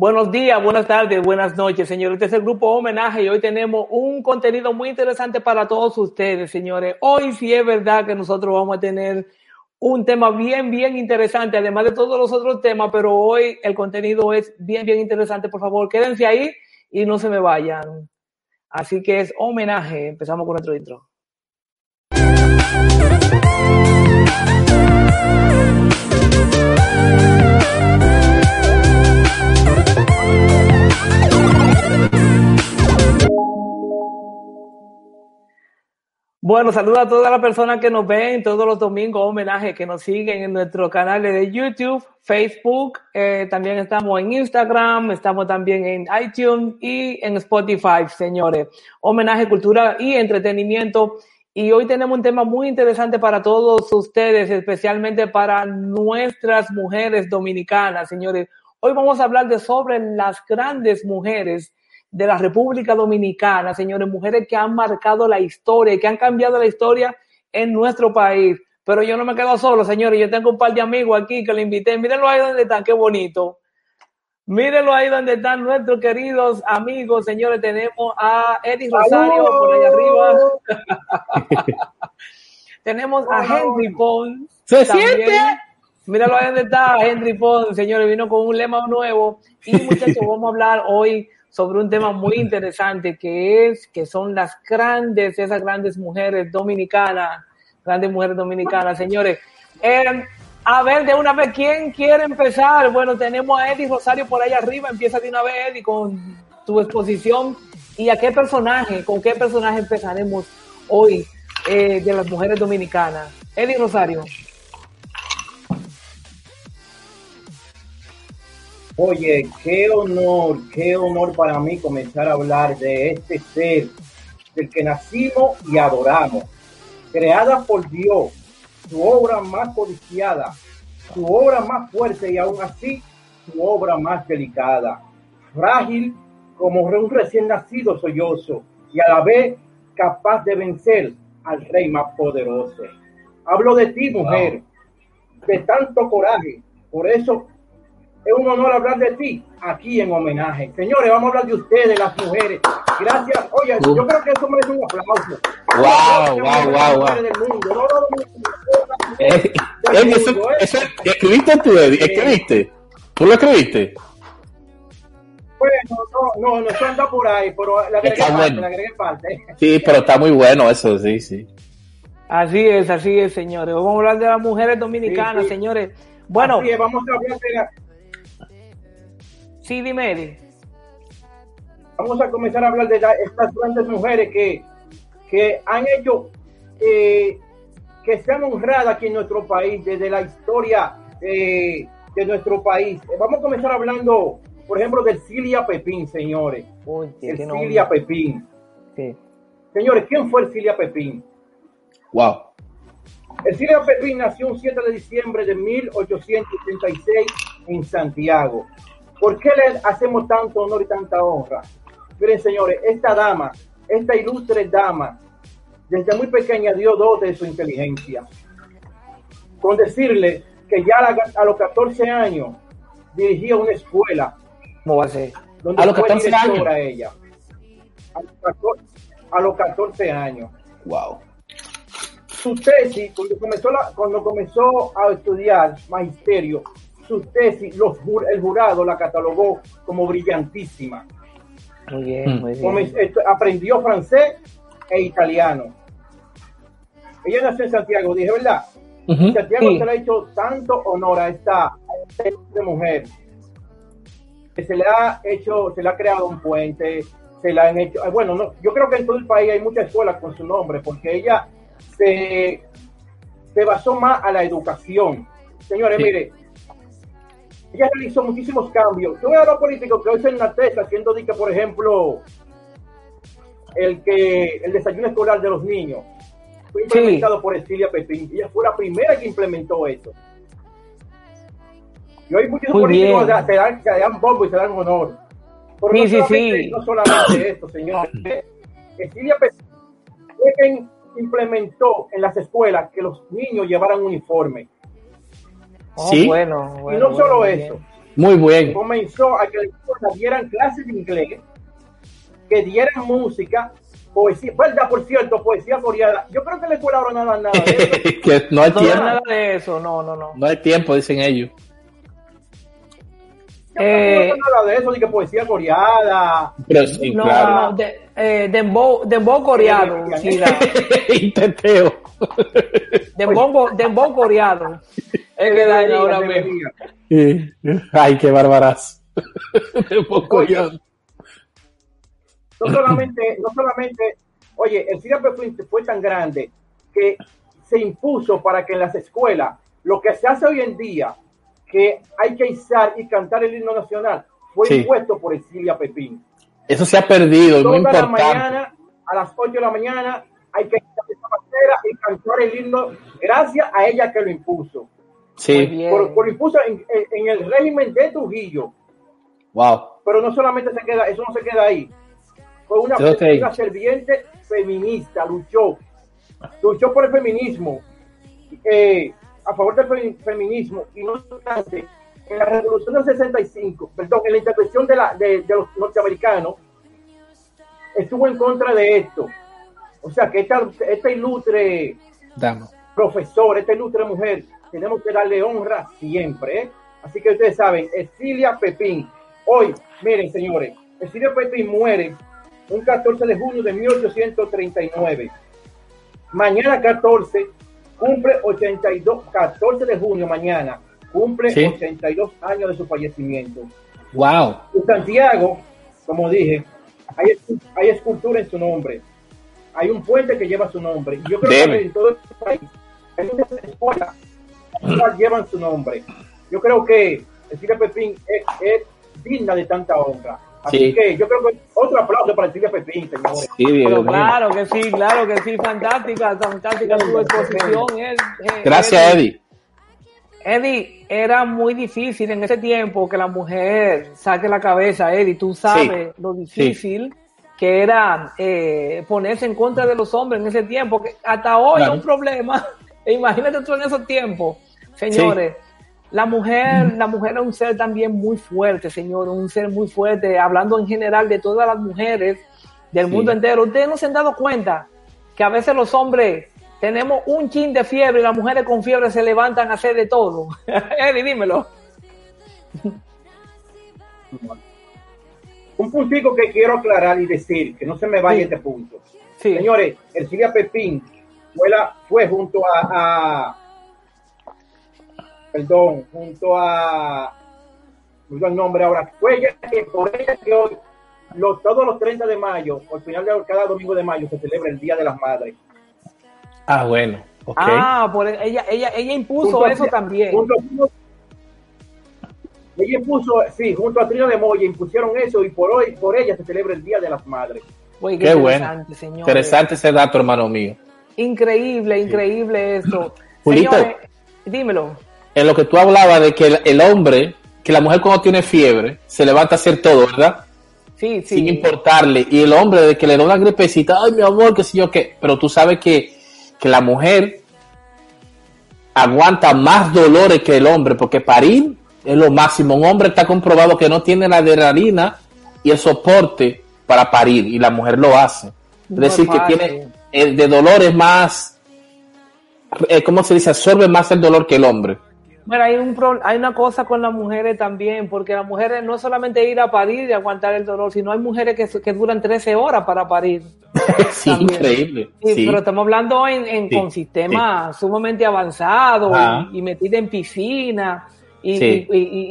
Buenos días, buenas tardes, buenas noches, señores. Este es el grupo Homenaje y hoy tenemos un contenido muy interesante para todos ustedes, señores. Hoy sí es verdad que nosotros vamos a tener un tema bien, bien interesante, además de todos los otros temas, pero hoy el contenido es bien, bien interesante. Por favor, quédense ahí y no se me vayan. Así que es homenaje. Empezamos con nuestro intro. Bueno, saludos a todas las personas que nos ven todos los domingos, homenaje, que nos siguen en nuestro canal de YouTube, Facebook, eh, también estamos en Instagram, estamos también en iTunes y en Spotify, señores. Homenaje, cultura y entretenimiento. Y hoy tenemos un tema muy interesante para todos ustedes, especialmente para nuestras mujeres dominicanas, señores. Hoy vamos a hablar de sobre las grandes mujeres de la República Dominicana, señores, mujeres que han marcado la historia y que han cambiado la historia en nuestro país. Pero yo no me quedo solo, señores, yo tengo un par de amigos aquí que le invité. Mírenlo ahí donde están, qué bonito. Mírenlo ahí donde están nuestros queridos amigos, señores. Tenemos a Eddie Rosario por allá arriba. Tenemos a Henry Pons. ¿Se siente? Míralo ahí donde está Henry Pons, señores. Vino con un lema nuevo. Y muchachos, vamos a hablar hoy sobre un tema muy interesante que es que son las grandes, esas grandes mujeres dominicanas, grandes mujeres dominicanas, señores. Eh, a ver, de una vez, ¿quién quiere empezar? Bueno, tenemos a Eddie Rosario por ahí arriba. Empieza de una vez, Eddie, con tu exposición. ¿Y a qué personaje, con qué personaje empezaremos hoy eh, de las mujeres dominicanas? Eddie Rosario. Oye, qué honor, qué honor para mí comenzar a hablar de este ser del que nacimos y adoramos, creada por Dios, su obra más codiciada, su obra más fuerte y aún así su obra más delicada, frágil como un recién nacido sollozo y a la vez capaz de vencer al rey más poderoso. Hablo de ti, mujer, de tanto coraje, por eso es un honor hablar de ti aquí en homenaje. Señores, vamos a hablar de ustedes, las mujeres. Gracias. Oye, yo creo que eso merece un aplauso. Wow, wow, wow, wow. Eh, eso, ¿eh? eso, ¿Escribiste tú, Eddie? ¿Escribiste? ¿Tú lo escribiste? Bueno, no, no, no, eso anda por ahí, pero la agregué parte, bueno. la agregué parte. Sí, pero está muy bueno eso, sí, sí. Así es, así es, señores. Vamos a hablar de las mujeres dominicanas, Sí, sí. señores. Bueno, Así es, vamos a hablar de la- sí, dime, Eddie. vamos a comenzar a hablar de la- estas grandes mujeres que, que han hecho eh, que sean honradas aquí en nuestro país, desde la historia eh, de nuestro país. Eh, Vamos a comenzar hablando, por ejemplo, de Cilia Pepín, señores. Uy. Cilia Pepín. Sí. Señores, ¿quién fue el Cilia Pepín? Wow. El Cilia Pepín nació un 7 de diciembre de 1886 en Santiago. ¿Por qué le hacemos tanto honor y tanta honra? Miren, señores, esta dama, esta ilustre dama, desde muy pequeña dio dos de su inteligencia. Con decirle que ya a, los 14 años dirigía una escuela ¿Cómo va a ser? donde A los fue 14 directora años. ella. A los 14 a los 14 años. Wow. su tesis, cuando comenzó, la- cuando comenzó a estudiar magisterio, su tesis, los, el jurado la catalogó como brillantísima. Muy bien, Mm. muy bien. Aprendió francés e italiano. Ella nació en Santiago, dije, ¿verdad? Santiago Sí. se le ha hecho tanto honor a esta, a esta mujer que se le ha hecho, se le ha creado un puente, se le han hecho, ah, bueno, no, yo creo que en todo el país hay muchas escuelas con su nombre, porque ella se, se basó más a la educación. Señores, Sí. mire, ella realizó muchísimos cambios. Yo veo a los políticos que hoy se enaltecen haciendo, que, por ejemplo, el que el desayuno escolar de los niños fue Sí. implementado por Estilia Pepín. Ella fue la primera que implementó eso. Y hoy muchos Muy políticos bien. se dan, se dan bombo y se dan honor. Pero Sí, no, sí, solamente, sí. no solamente esto, señor. Estilia Pepín fue quien implementó en las escuelas que los niños llevaran uniforme. Oh, Sí. bueno, y no bueno, solo muy eso, bien. Muy bien. comenzó a que las escuelas dieran clases de inglés, que dieran música, poesía, verdad, por cierto, poesía coreana. Yo creo que en la escuela ahora no dan nada de eso. que no hay No tiempo. nada de eso, no, no, no. No hay tiempo, dicen ellos. Eh, no nada de eso, de que poesía coreana. Pero sí, No, claro. no, de, eh, dembow, dembow coreano, sí, teteo. dembow, dembow coreano. Es que daño ahora mismo. Ay, qué barbaraz. De poco Oye. ya. no solamente, no solamente, oye, el Siria Pepín fue tan grande que se impuso para que en las escuelas, lo que se hace hoy en día, que hay que izar y cantar el himno nacional, fue Sí. impuesto por el Siria Pepín. Eso se ha perdido, muy Toda la importante. mañana, a las 8 de la mañana, hay que izar esa bandera y cantar el himno gracias a ella que lo impuso. Muy Sí. Por, por impuso en, en- en el régimen de Trujillo. wow. pero no solamente se queda, eso no se queda ahí. Fue una, Ok. una serviente feminista, luchó, luchó por el feminismo, eh, a favor del fe- feminismo, y no obstante, en la revolución del 65, perdón, en la intervención de, la, de, de los norteamericanos, estuvo en contra de esto. O sea, que esta, esta ilustre Dama. profesor, esta ilustre mujer, tenemos que darle honra siempre. ¿eh? Así que ustedes saben, Estilia Pepín. Hoy, miren señores, Estilia Pepín muere un 14 de junio de 1839. Mañana 14 cumple 82, 14 de junio mañana cumple Sí. 82 años de su fallecimiento. Wow. En Santiago, como dije, hay, hay escultura en su nombre. Hay un puente que lleva su nombre. Yo creo Debe. que en todo el país hay muchas escuelas que llevan su nombre. Yo creo que Cecilia Pepín es, es digna de tanta honra. Así Sí. que yo creo que otro aplauso para Cecilia Pepín, señores. Sí, mío. claro que sí, claro que sí, fantástica, fantástica su exposición. eh, eh, Gracias, Eddie. Eddie, era muy difícil en ese tiempo que la mujer saque la cabeza, Eddie. Tú sabes lo difícil que era eh, ponerse en contra de los hombres en ese tiempo, que hasta hoy Claro. es un problema. Imagínate tú en esos tiempos, señores. La mujer, la mujer es un ser también muy fuerte, señor, un ser muy fuerte, hablando en general de todas las mujeres del Sí. mundo entero. Ustedes no se han dado cuenta que a veces los hombres tenemos un chin de fiebre y las mujeres con fiebre se levantan a hacer de todo. Eddie, dímelo. Un puntico que quiero aclarar y decir, que no se me vaya Sí. este punto. Sí. Señores, Ercilia Pepín fue, la, fue junto a, a- perdón, junto a olvidó el nombre ahora, fue ella que por ella que hoy los, todos los 30 de mayo, al final de cada domingo de mayo se celebra el Día de las Madres. Ah, bueno. Ah, por ella, ella, ella impuso Junto a- eso también. junto ella impuso, sí, junto a Trina de Moya impusieron eso y por hoy, por ella se celebra el Día de las Madres. Qué bueno. interesante, señores. Interesante ese dato, hermano mío. Increíble, increíble esto. Julito. Señores, dímelo. En lo que tú hablabas de que el, el hombre, que la mujer cuando tiene fiebre, se levanta a hacer todo, ¿verdad? Sí, sí. Sin importarle. Y el hombre, de que le da una gripecita, ay, mi amor, qué sé yo qué. Pero tú sabes que, que la mujer aguanta más dolores que el hombre, porque parir es lo máximo. Un hombre está comprobado que no tiene la adrenalina y el soporte para parir, y la mujer lo hace. Es No decir, es que tiene el de dolores más, eh, ¿cómo se dice? Absorbe más el dolor que el hombre. Bueno, hay, un pro- hay una cosa con las mujeres también, porque las mujeres no es solamente ir a parir y aguantar el dolor, sino hay mujeres que, que duran 13 horas para parir. sí, También. increíble. Sí, Sí. pero estamos hablando en, en- Sí, con sistemas sumamente avanzados y, y metida en piscina y, y-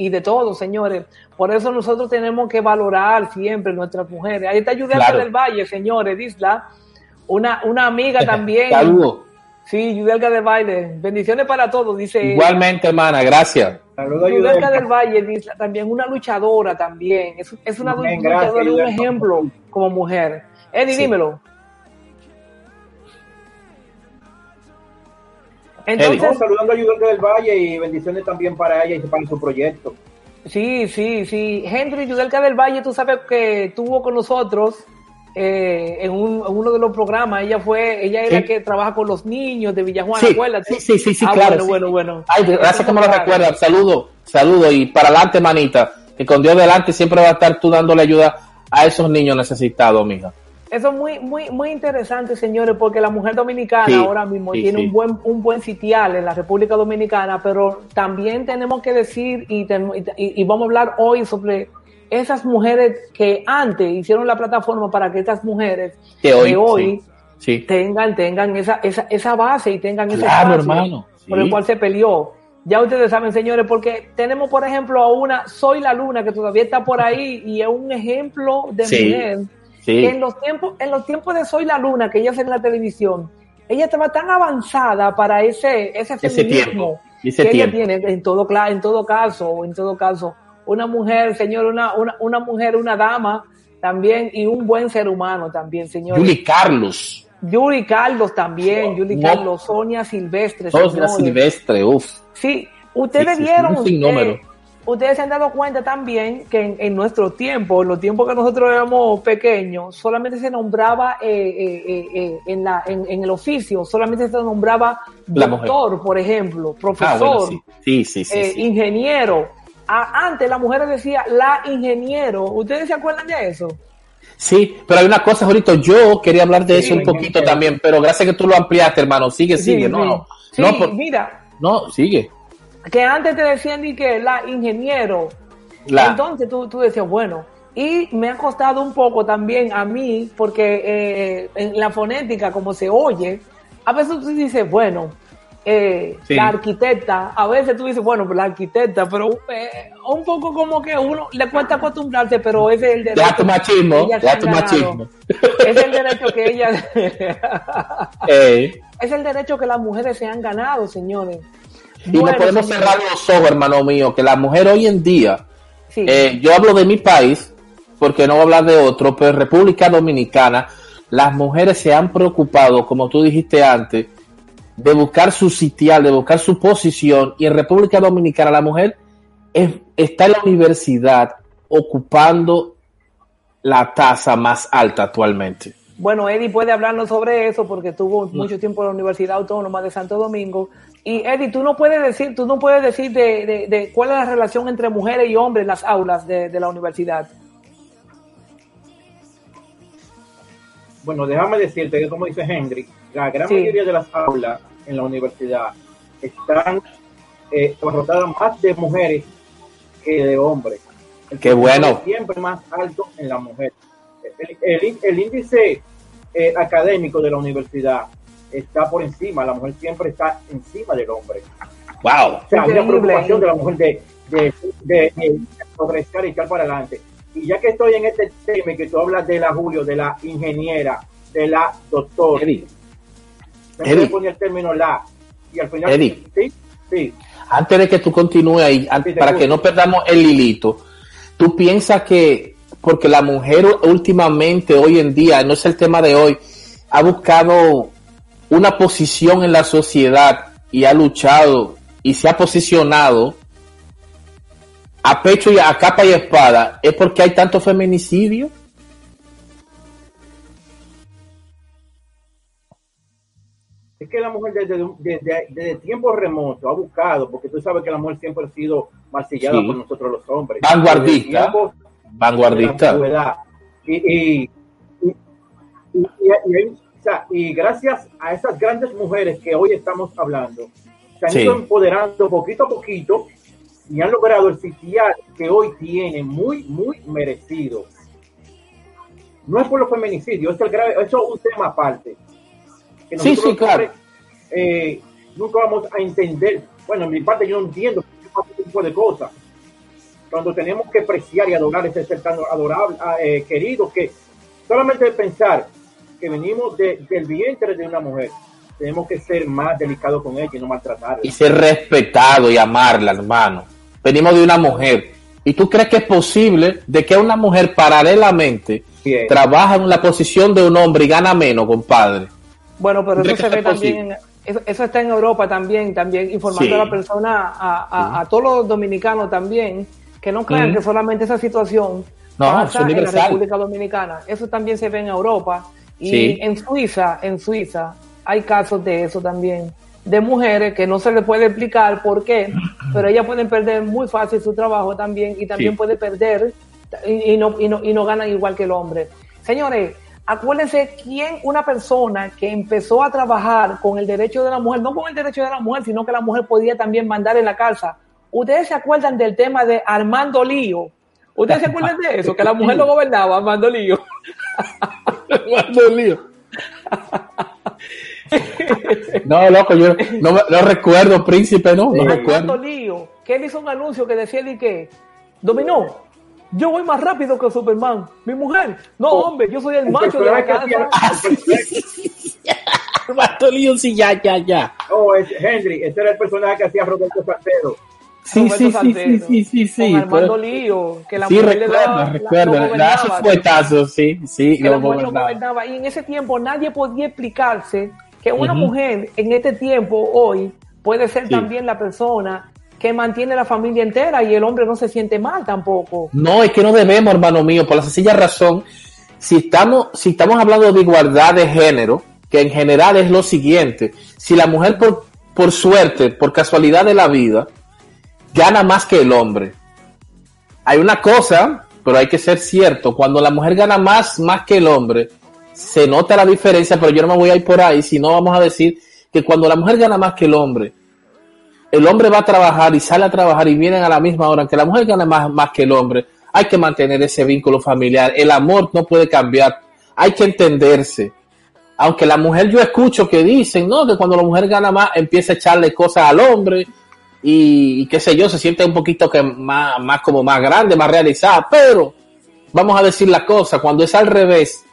y- de todo, señores. Por eso nosotros tenemos que valorar siempre nuestras mujeres. Ahí está Judelka Claro. del Valle, señores, Disla, una, una amiga también. Saludos. Sí, Judelka del Valle. Bendiciones para todos, dice. Igualmente, hermana, gracias. Saludos, Judelka Yudelka. del Valle, también una luchadora también. Es, es una Bien, luchadora gracias, y un ejemplo como mujer. Eddie, Sí. dímelo. No, Entonces, saludando a Yudelka del Valle y bendiciones también para ella y para su proyecto. Sí, sí, sí. Henry Yudelka del Valle, tú sabes que estuvo con nosotros eh, en, un- en uno de los programas. Ella fue, ella era Sí. que trabaja con los niños de Villajuana, Sí, acuérdate. sí, sí, sí, Ah, claro, bueno, bueno, bueno. Ay, gracias que me lo recuerdas. Saludos. Saludos y para adelante, manita. Que con Dios delante siempre va a estar tú dándole ayuda a esos niños necesitados, mija. Eso es muy, muy, muy interesante, señores, porque la mujer dominicana Sí, ahora mismo sí, tiene sí. un buen, un buen sitial en la República Dominicana, pero también tenemos que decir y, ten- y, y vamos a hablar hoy sobre esas mujeres que antes hicieron la plataforma para que estas mujeres hoy, de hoy Sí. tengan, tengan esa, esa, esa base y tengan ese Claro, espacio hermano, por el cual se peleó. Ya ustedes saben, señores, porque tenemos, por ejemplo, a una Soy la Luna que todavía está por ahí y es un ejemplo de mujer en los tiempos en los tiempos de Soy la Luna que ella hace en la televisión ella estaba tan avanzada para ese ese Ese feminismo tiempo, ese que ella tiene en todo en todo caso en todo caso una mujer señor una una, una mujer una dama también y un buen ser humano también señor Yuli Carlos. Yuri Carlos también Yuri No. Carlos Sonia Silvestre señores. Silvestre, uff. Sí, ustedes Sí, vieron, un sinnúmero. eh, ustedes se han dado cuenta también que en, en nuestro tiempo, en los tiempos que nosotros éramos pequeños, solamente se nombraba eh, eh, eh, en, la, en, en el oficio, solamente se nombraba La mujer. doctor, por ejemplo, Ah, profesor, bueno, sí. Sí. ingeniero. A- antes las mujeres decía la ingeniero. ¿Ustedes se acuerdan de eso? Sí, pero hay una cosa, ahorita yo quería hablar de Sí, eso un poquito también, pero gracias que tú lo ampliaste, hermano. Sigue, sigue, Sí, no, sí. no. Sí, No, por- mira, no, sigue. que antes te decían ni que la ingeniero. La, Entonces tú, tú decías, bueno, y me ha costado un poco también a mí, porque eh, en la fonética, como se oye, a veces tú dices, bueno, eh, Sí. la arquitecta, a veces tú dices, bueno, pues la arquitecta, pero eh, un poco como que uno le cuesta acostumbrarse, pero ese es el derecho. deja tu machismo, tu ganado. Es el derecho que ellas... Es el derecho que las mujeres se han ganado, señores. y no podemos señores, cerrar los ojos, hermano mío, que la mujer hoy en día, sí. eh, yo hablo de mi país, porque no voy a hablar de otro, pero en República Dominicana, las mujeres se han preocupado, como tú dijiste antes, de buscar su sitial, de buscar su posición, y en República Dominicana la mujer es- está en la universidad ocupando la tasa más alta actualmente. Bueno, Eddie puede hablarnos sobre eso porque estuvo mucho tiempo en la Universidad Autónoma de Santo Domingo. Y Eddie, tú no puedes decir, tú no puedes decir de, de- de cuál es la relación entre mujeres y hombres en las aulas de, de la universidad. Bueno, déjame decirte que como dice Henry, la gran Sí. mayoría de las aulas en la universidad están eh, más de mujeres que de hombres. El Qué bueno. Siempre más alto en la mujer. El, el- el índice eh, académico de la universidad está por encima, la mujer siempre está encima del hombre. ¡Wow! O sea, hay una preocupación de la mujer de, de, de, de progresar y echar para adelante. Y ya que estoy en este tema que tú hablas de la Julio, de la ingeniera, de la doctora, Eddie, me poner el término la. Y al final, Eddie. sí, sí. antes de que tú continúes ahí, Sí, para que no perdamos el hilito, tú piensas que, porque la mujer últimamente, hoy en día, no es el tema de hoy, ha buscado una posición en la sociedad y ha luchado y se ha posicionado a pecho y a capa y espada, es porque hay tanto feminicidio. Es que la mujer desde, desde, desde tiempos remotos ha buscado, porque tú sabes que la mujer siempre ha sido marcillada Sí. por nosotros los hombres. Vanguardista. La Vanguardista. Y, y, o sea, y gracias a esas grandes mujeres que hoy estamos hablando, se han Sí. ido empoderando poquito a poquito y han logrado el sitial que hoy tiene muy, muy merecido. No es por los feminicidios, es el grave, eso es un tema aparte. Que Sí, nosotros sí, claro. eh, nunca vamos a entender. Bueno, en mi parte yo no entiendo este tipo de cosas cuando tenemos que apreciar y adorar ese ser tan adorable, ah, eh, querido, que solamente pensar que venimos de- del vientre de una mujer, tenemos que ser más delicados con ella y no maltratarla. y ser respetado y amarla, hermano. Venimos de una mujer. ¿Y tú crees que es posible de que una mujer paralelamente Bien. trabaja en la posición de un hombre y gana menos, compadre? Bueno, pero ¿Cree eso se ve también, en- eso, eso está en Europa también, también informando Sí. a la persona, a, a- a todos los dominicanos también, que no crean que solamente esa situación No, pasa es en la. República Dominicana. Eso también se ve en Europa y Sí. en Suiza, en Suiza hay casos de eso también. De mujeres que no se le puede explicar por qué, pero ellas pueden perder muy fácil su trabajo también y también Sí. puede perder y, y no, y, no, y no ganan igual que el hombre. Señores, acuérdense quién, una persona que empezó a trabajar con el derecho de la mujer, no con el derecho de la mujer, sino que la mujer podía también mandar en la casa. ¿Ustedes se acuerdan del tema de Armando Lío? ¿Ustedes se acuerdan de eso? Que la mujer lo gobernaba, Armando Lío. Armando Lío. No, loco, yo no, no recuerdo, príncipe, no, no Armando recuerdo. Lío, que él hizo un anuncio que decía de que, Dominó, yo voy más rápido que Superman. Mi mujer, no, hombre, yo soy el El macho de la casa. personaje- Armando Lío, sí, ya, ya, ya. Oh, es Henry, este era el personaje que hacía Roberto Salcedo. Sí, Roberto sí, sí, sí, sí, sí, sí. Con Armando pero- Lío, que la Sí, mujer le recuerdo, daba, la- recuerdo. Le gobernaba, sus fuetazos, sí, sí, que lo la mujer lo gobernaba. gobernaba. Y en ese tiempo nadie podía explicarse que una mujer en este tiempo, hoy, puede ser Sí. también la persona que mantiene la familia entera y el hombre no se siente mal tampoco. No, es que no debemos, hermano mío, por la sencilla razón, si estamos, si estamos hablando de igualdad de género, que en general es lo siguiente, si la mujer por, por suerte, por casualidad de la vida, gana más que el hombre. Hay una cosa, pero hay que ser cierto, cuando la mujer gana más, más que el hombre, se nota la diferencia, pero yo no me voy a ir por ahí, sino vamos a decir que cuando la mujer gana más que el hombre, el hombre va a trabajar y sale a trabajar y vienen a la misma hora, aunque la mujer gana más, más que el hombre, hay que mantener ese vínculo familiar, el amor no puede cambiar, hay que entenderse. Aunque la mujer yo escucho que dicen, no, que cuando la mujer gana más empieza a echarle cosas al hombre y, y qué sé yo, se siente un poquito que más, más como más grande, más realizada, pero vamos a decir la cosa, cuando es al revés,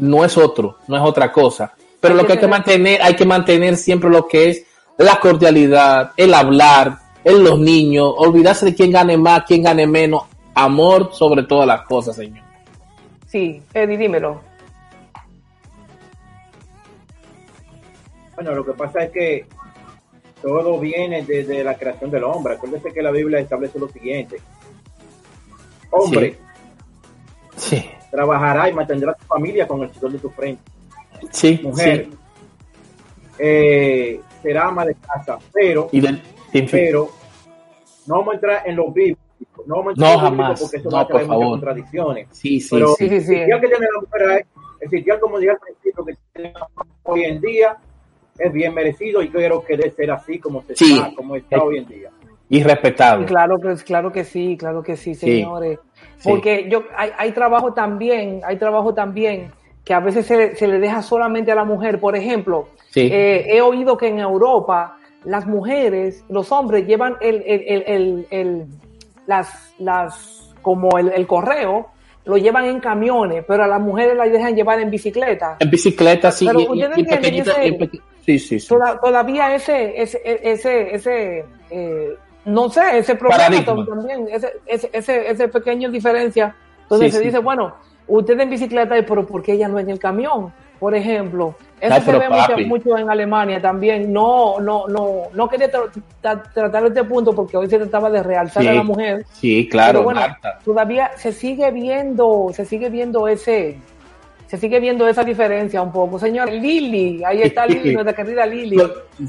no es otro, no es otra cosa. Pero Hay lo que que hay que tener- mantener, hay que mantener siempre lo que es la cordialidad, el hablar, en los niños, olvidarse de quién gane más, quién gane menos, amor sobre todas las cosas, señor. Sí, Eddie, dímelo. Bueno, lo que pasa es que todo viene desde la creación del hombre. Acuérdese que la Biblia establece lo siguiente. Hombre, Sí, trabajará y mantendrá tu familia con el sudor de tu frente. sí, Mujer, sí. eh, será ama de casa, pero, Y del- pero no vamos a entrar en los bíblicos. No, vamos a No, entrar en los bíblicos jamás. porque eso No, va a traer por muchas favor. contradicciones. Sí, sí, Pero sí. Sí, el que tiene la mujer es, el sitial, como dije al principio, que tiene hoy en día es bien merecido y creo que debe ser así como se Sí. está, como está hoy en día. Irrespetable. Claro que, claro que sí, claro que sí, señores. Sí. Porque yo hay, hay trabajo también, hay trabajo también que a veces se, se le deja solamente a la mujer. Por ejemplo, Sí. eh, he oído que en Europa las mujeres, los hombres llevan el, el, el, el- las, las, como el, el correo, lo llevan en camiones, pero a las mujeres las dejan llevar en bicicleta. En bicicleta, sí. Pero y- y- pequeñito- ese- peque- Sí, sí, sí. Toda- todavía ese, ese, ese, ese, eh, no sé, ese problema también, ese, ese, ese, ese pequeño diferencia, donde Sí, se sí. dice, bueno, usted en bicicleta, y, pero ¿por qué ella no en el camión? Por ejemplo, eso Ay, se ve mucho, mucho en Alemania también. No, no, no, no quería tra- tra- tratar este punto porque hoy se trataba de realzar Sí. a la mujer. Sí, claro, Pero bueno, Marta. todavía se sigue viendo, se sigue viendo ese, se sigue viendo esa diferencia un poco. Señor, Lili, ahí está Lili, nuestra querida Lili.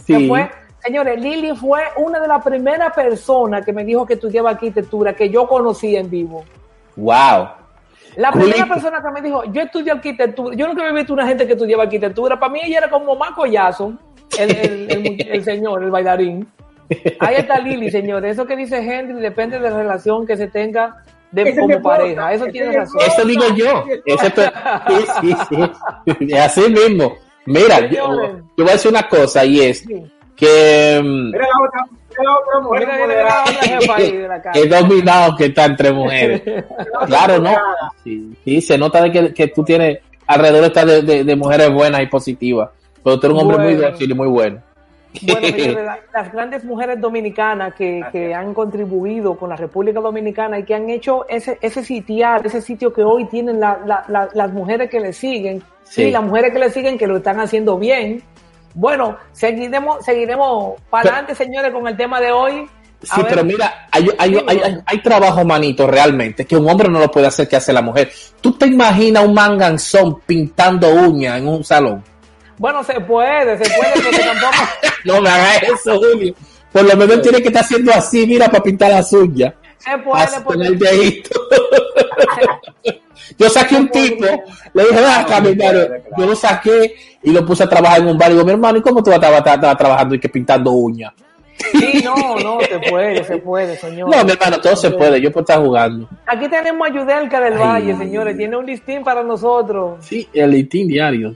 Sí. Fue, señores, Lili fue una de las primeras personas que me dijo que estudiaba arquitectura, que yo conocí en vivo. Wow. La Culito. primera persona que me dijo, yo estudio arquitectura, yo nunca había visto una gente que estudiaba arquitectura, para mí ella era como Yasso, el, el, el, el señor, el bailarín. Ahí está Lili, señores. Eso que dice Henry depende de la relación que se tenga de, Ese como pareja. Eso tiene razón. Eso digo yo. Ese sí, sí, sí. Así mismo. Mira, yo, voy a decir una cosa y es Sí. Que mm, Mira la otra, mira la otra mujer la otra de la dominado que está entre mujeres. Claro, ¿no? Sí, sí, se nota de que, que tú tienes alrededor está de, de- de mujeres buenas y positivas. Pero tú eres un hombre muy Bueno. dócil y muy bueno. Bueno, las grandes mujeres dominicanas que, que han contribuido con la República Dominicana y que han hecho ese, ese sitial, ese sitio que hoy tienen la- la- la- las mujeres que le siguen, Sí. y las mujeres que le siguen que lo están haciendo bien. Bueno, seguiremos, seguiremos para Pero- adelante, señores, con el tema de hoy. A Sí, ver, pero mira, hay, hay, Dime, hay, hay, hay trabajo, manito, realmente, que un hombre no lo puede hacer que hace la mujer. ¿Tú te imaginas un manganzón pintando uñas en un salón? Bueno, se puede, se puede, pero tampoco. no me hagas eso, Julio. Por lo menos tiene que estar haciendo así, mira, para pintar las uñas. Se puede, el viejito. yo saqué un tipo, le dije, ven acá, mi hermano. Yo lo saqué y lo puse a trabajar en un bar. Y digo, mi hermano, ¿y cómo tú vas a estar trabajando y que pintando uñas? Sí, no, no, se puede, se puede, señor. No, mi hermano, todo se puede, yo puedo estar jugando. Aquí tenemos a Yudelka del Valle, señores, tiene un listín para nosotros. Sí, el listín diario.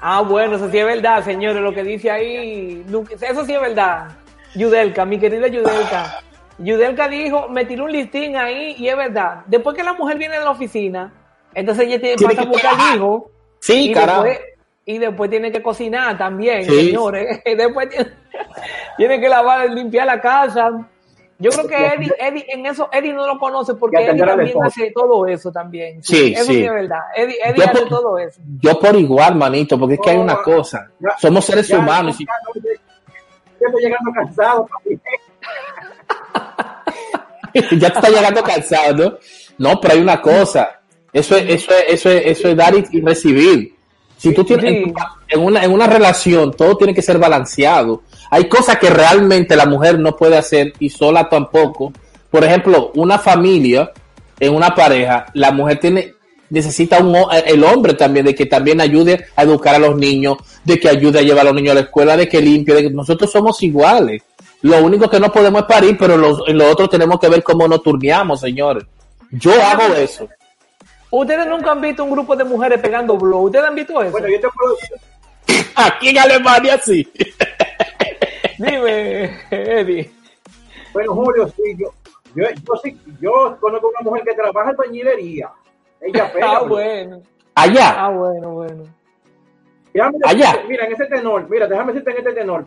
Ah, bueno, eso sí es verdad, señores, lo que dice ahí, eso sí es verdad. Yudelka, mi querida Yudelka. Yudelka dijo, me tiró un listín ahí y es verdad. Después que la mujer viene de la oficina, entonces ella tiene, pasa a buscar al hijo. Sí, y Después, y después tiene que cocinar también, señores. después tiene, que lavar, limpiar la casa. Yo creo que Eddie, Eddie, en eso, Eddie no lo conoce porque Eddie también hace todo eso también. Sí, eso sí. es verdad. Eddie, Eddie hace todo eso. Yo por igual, manito, porque es que hay una cosa. Somos seres humanos. y... Yo estoy llegando cansado también. ya te está llegando cansado, ¿no? No, pero hay una cosa. Eso es, eso es, eso es, eso es dar y recibir. Si tú tienes en, una, en una relación, todo tiene que ser balanceado. Hay cosas que realmente la mujer no puede hacer y sola tampoco. Por ejemplo, una familia, en una pareja, la mujer tiene, necesita un, el hombre también, de que también ayude a educar a los niños, de que ayude a llevar a los niños a la escuela, de que limpie, de que nosotros somos iguales. Lo único que no podemos es parir, pero en lo otro tenemos que ver cómo nos turneamos, señores. Yo hago eso. Ustedes nunca han visto un grupo de mujeres pegando blow. ¿Ustedes han visto eso? Bueno, yo te puedo Aquí en Alemania sí. Dime, Eddie. Bueno, Julio, sí, yo, yo, yo, sí, yo conozco una mujer que trabaja en bañilería. Ella pega. Ah, bueno. Allá. Ah, bueno, bueno. Allá. Mira, en ese tenor, mira, déjame decirte en este tenor.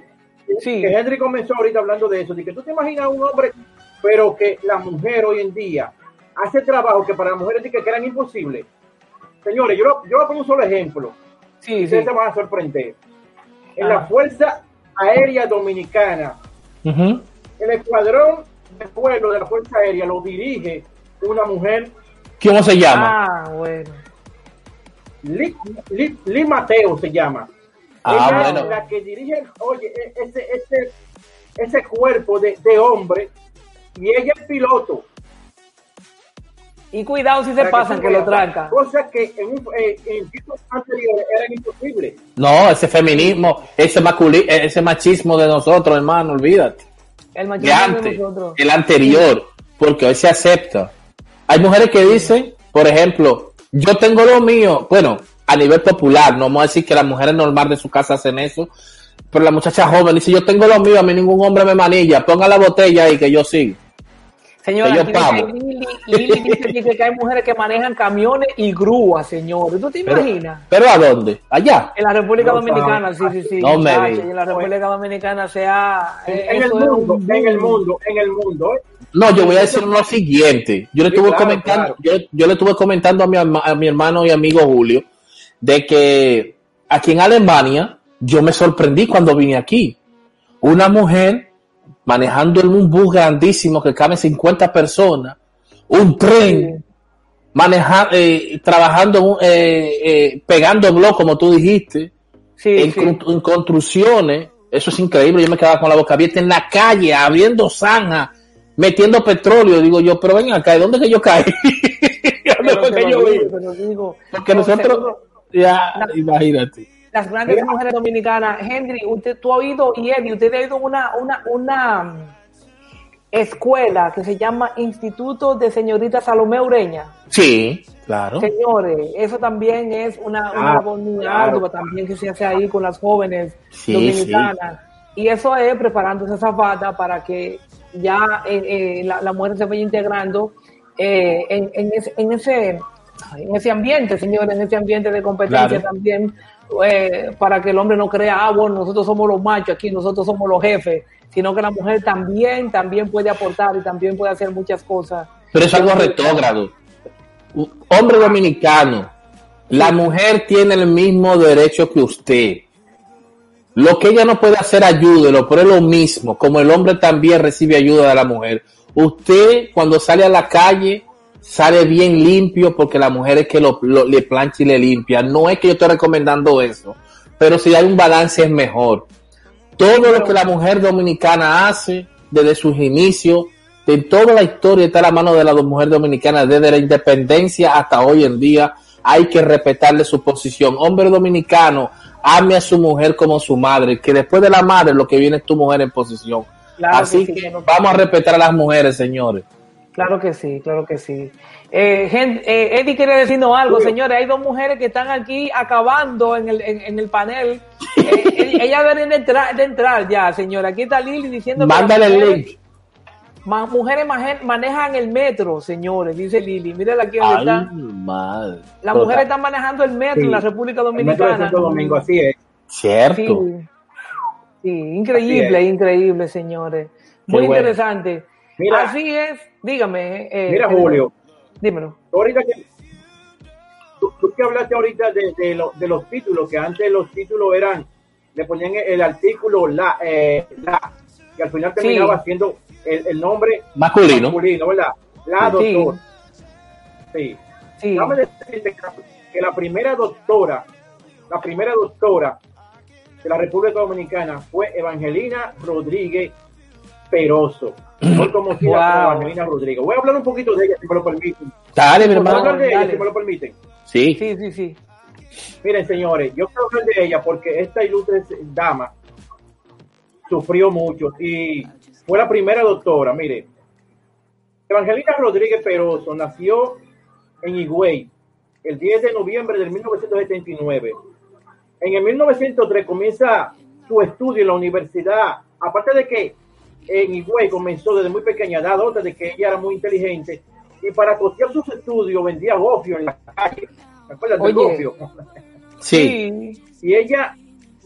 Sí. Que Henry comenzó ahorita hablando de eso, de que tú te imaginas un hombre, pero que la mujer hoy en día hace trabajo que para las mujeres que eran imposibles. Señores, yo, yo voy a poner un solo ejemplo. Sí, Ustedes sí. se van a sorprender. En Ah. la Fuerza Aérea Dominicana, el escuadrón de vuelo de la Fuerza Aérea lo dirige una mujer, ¿Cómo se llama? Ah, bueno. Lee Mateo se llama. Ah, Ella bueno. la que dirige, oye, e- ese, ese, ese cuerpo de, de hombre y ella es piloto. Y cuidado si se pasan, tú que lo trancan. Cosas que en, un, eh, en tiempos anteriores eran imposibles. No, ese feminismo, ese, maculi- ese machismo de nosotros, hermano, olvídate. El De machismo de antes, nosotros. el anterior, porque hoy se acepta. Hay mujeres que dicen, por ejemplo, yo tengo lo mío, bueno, a nivel popular, no vamos a decir que las mujeres normal de su casa hacen eso, pero la muchacha joven dice, yo tengo lo mío, a mí ningún hombre me manilla, ponga la botella y que yo sigo. Señora, Que yo aquí pago. Lili, dice, dice que hay mujeres que manejan camiones y grúas, señores. ¿Tú te Pero, imaginas? ¿Pero a dónde? Allá. En la República No, Dominicana, sí, sí, sí. No me en la República Dominicana sea... eh, en el mundo, un en el mundo, en el mundo. ¿eh? No, yo voy a decir lo siguiente. Yo le Sí, estuve claro, comentando, claro. Yo, yo le estuve comentando a mi, a mi hermano y amigo Julio de que aquí en Alemania yo me sorprendí cuando vine aquí. Una mujer manejando en un bus grandísimo que cabe 50 personas, un tren, maneja, eh, trabajando, eh, eh, pegando blog, como tú dijiste, Sí, en, sí. con- en construcciones. Eso es increíble. Yo me quedaba con la boca abierta en la calle, abriendo zanja, metiendo petróleo. Digo yo, pero ven acá, ¿de dónde que yo caí? ¿Dónde fue que yo vi? Porque No, nosotros, ya, imagínate. las grandes mujeres dominicanas, Henry, usted, tú has oído, y Eddie, usted ha oído una, una, una escuela que se llama Instituto de Señorita Salomé Ureña. Sí, claro. Señores, eso también es una, una Ah, labor muy claro. ardua también que se hace ahí con las jóvenes Sí, dominicanas. Y eso es preparándose esa falta para que ya eh, eh, la, la mujer se vaya integrando eh, en, en ese, en, ese, en ese ambiente, señores, en ese ambiente de competencia Claro. también, eh, para que el hombre no crea, ah, bueno, nosotros somos los machos aquí, nosotros somos los jefes, sino que la mujer también, también puede aportar y también puede hacer muchas cosas. Pero es algo retrógrado. U- Hombre dominicano, la mujer tiene el mismo derecho que usted. Lo que ella no puede hacer, ayúdelo, pero es lo mismo, como el hombre también recibe ayuda de la mujer. Usted cuando sale a la calle sale bien limpio porque la mujer es que lo, le plancha y le limpia. No es que yo estoy recomendando eso, pero si hay un balance es mejor. Todo lo que la mujer dominicana hace desde sus inicios, de toda la historia está a la mano de la mujer dominicana desde la independencia hasta hoy en día. Hay que respetarle su posición. Hombre dominicano, ame a su mujer como su madre, que después de la madre lo que viene es tu mujer en posición. Así que, vamos a respetar a las mujeres, señores. Claro que sí, claro que sí. Eh, eh, Eddie quiere decirnos algo, señores. Hay dos mujeres que están aquí acabando en el, en, el panel. Eh, ella deben de entrar, de entrar ya, señora. Aquí está Lili diciendo Mándale el link. Más mujeres manejan el metro, señores, dice Lili. Mírala aquí donde está. Madre. Las mujeres están manejando el metro en la República Dominicana. El metro de Domingo, así es. Cierto. Sí, increíble, increíble, señores. Muy interesante. Mira, así es, dígame. Eh, mira, Julio. Dímelo. Ahorita que, tú, que hablaste ahorita de, de, los títulos, que antes los títulos eran, le ponían el, artículo la, eh, la, que al final terminaba siendo el, nombre masculino. masculino, ¿verdad? La doctora. Sí. sí. que la primera doctora, la primera doctora de la República Dominicana fue Evangelina Rodríguez Peroso. Muy conocida wow. Evangelina Rodríguez. Voy a hablar un poquito de ella, si me lo permiten. Dale, mi hermano. hablar de ella, si me lo permiten? Sí. Sí, sí, sí. Miren, señores, yo quiero hablar de ella porque esta ilustre dama sufrió mucho y fue la primera doctora. Mire, Evangelina Rodríguez Peroso nació en Higüey el 10 de noviembre de 1979. En el 1903 comienza su estudio en la universidad. Aparte de que en Higüey comenzó desde muy pequeña edad, otra de que ella era muy inteligente. Y para costear sus estudios vendía gofio en la calle. ¿Se acuerdan del gofio? Sí. Y ella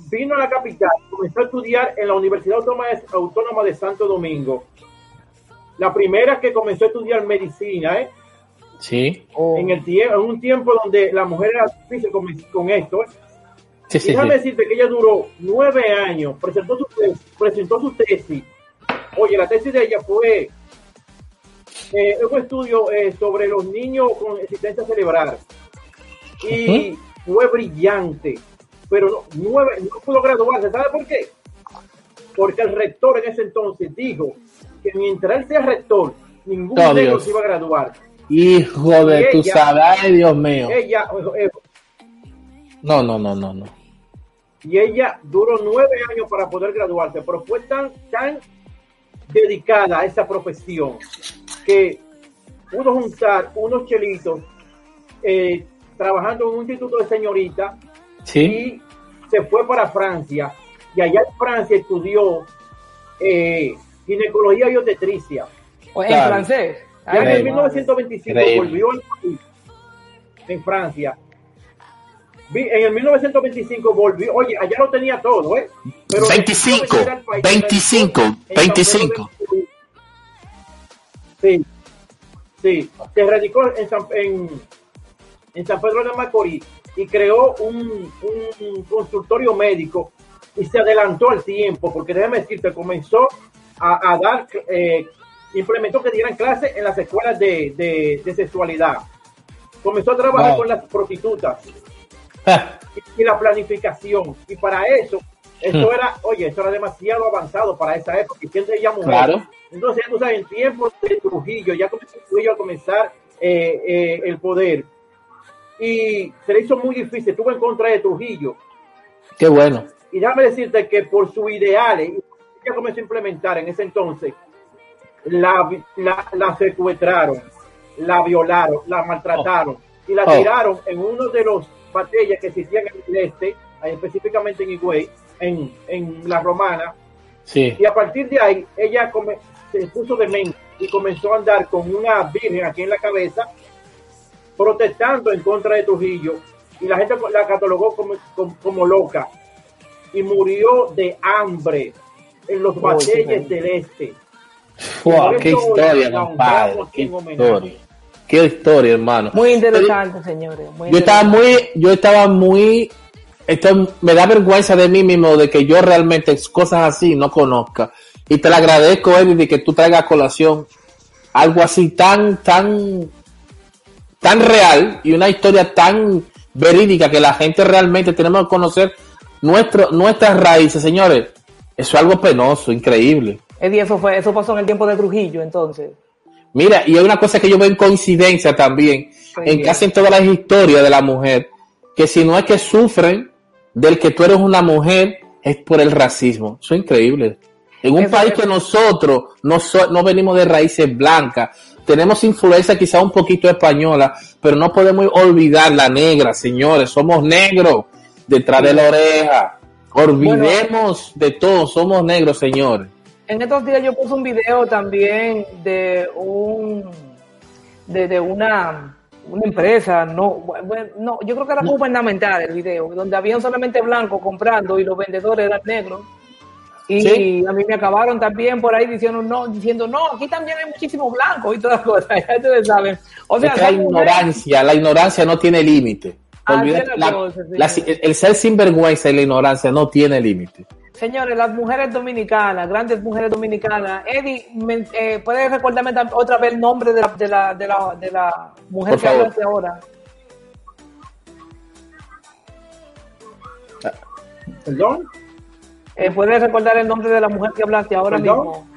vino a la capital, comenzó a estudiar en la Universidad Autónoma de Santo Domingo. La primera que comenzó a estudiar medicina, ¿eh? Sí. En, el en un tiempo donde la mujer era difícil con, esto, ¿eh? Sí, sí, déjame decirte que ella duró nueve años, presentó su, presentó su tesis. Oye, la tesis de ella fue eh, un estudio eh, sobre los niños con existencia cerebral. Y fue brillante pero no, nueve, no pudo graduarse. ¿Sabe por qué? Porque el rector en ese entonces dijo que mientras él sea rector, ningún de ellos iba a graduar. Hijo de tu sabes, Dios mío. Ella, eh, no, no, no, no, no. Y ella duró nueve años para poder graduarse, pero fue tan, tan dedicada a esa profesión que pudo juntar unos chelitos eh, trabajando en un instituto de señorita y se fue para Francia y allá en Francia estudió eh, ginecología y obstetricia. en francés. Ya en 1925 volvió al país, en Francia. En el 1925 volvió, oye, allá lo tenía todo, ¿eh? Pero 25, 25, 25. Sí, sí, se radicó en San, en, en San Pedro de Macorís y creó un, consultorio médico y se adelantó al tiempo, porque déjame decirte, comenzó a, dar, eh, implementó que dieran clases en las escuelas de, sexualidad. Comenzó a trabajar con las prostitutas y, la planificación. Y para eso, eso hmm. era, oye, eso era demasiado avanzado para esa época. Y siempre ella mujer. Entonces, tú sabes, en tiempos de Trujillo, ya comenzó a comenzar eh, eh, el poder y se le hizo muy difícil, estuvo en contra de Trujillo. Qué bueno. Y déjame decirte que por sus ideales, ella comenzó a implementar en ese entonces, la, la, secuestraron, la violaron, la maltrataron y la oh. tiraron en uno de los batallas que existían en el este, específicamente en Higüey, en, en la romana. Sí. Y a partir de ahí, ella se puso de mente y comenzó a andar con una virgen aquí en la cabeza protestando en contra de Trujillo y la gente la catalogó como, como, loca y murió de hambre en los oh, del este. qué historia, compadre. Qué historia. Qué historia, hermano. Muy interesante, señores. yo estaba muy, yo estaba muy esto me da vergüenza de mí mismo de que yo realmente cosas así no conozca. Y te lo agradezco, Eddie, de que tú traigas a colación algo así tan, tan, tan real y una historia tan verídica que la gente realmente tenemos que conocer nuestro, nuestras raíces, señores. Eso es algo penoso, increíble. Eddie, eso fue, eso pasó en el tiempo de Trujillo, entonces. Mira, y hay una cosa que yo veo en coincidencia también, en casi en todas las historias de la mujer, que si no es que sufren del que tú eres una mujer, es por el racismo. Eso es increíble. En un país que nosotros no, no venimos de raíces blancas, tenemos influencia quizá un poquito española, pero no podemos olvidar la negra, señores. Somos negros detrás de la oreja. Olvidemos de todo, somos negros, señores. En estos días yo puse un video también de un de, una, una empresa, no, bueno, no, yo creo que era gubernamental el video, donde habían solamente blancos comprando y los vendedores eran negros. Y a mí me acabaron también por ahí diciendo no, diciendo no, aquí también hay muchísimos blancos y todas las cosas, ya ustedes saben. O sea, la ignorancia, la ignorancia no tiene límite. El ser sinvergüenza y la ignorancia no tiene límite. Señores, las mujeres dominicanas, grandes mujeres dominicanas. Eddie, eh, ¿puedes recordarme otra vez el nombre de la, de la, de la, de la mujer que hablaste ahora? ¿Perdón? Eh, ¿Puedes recordar el nombre de la mujer que hablaste ahora mismo?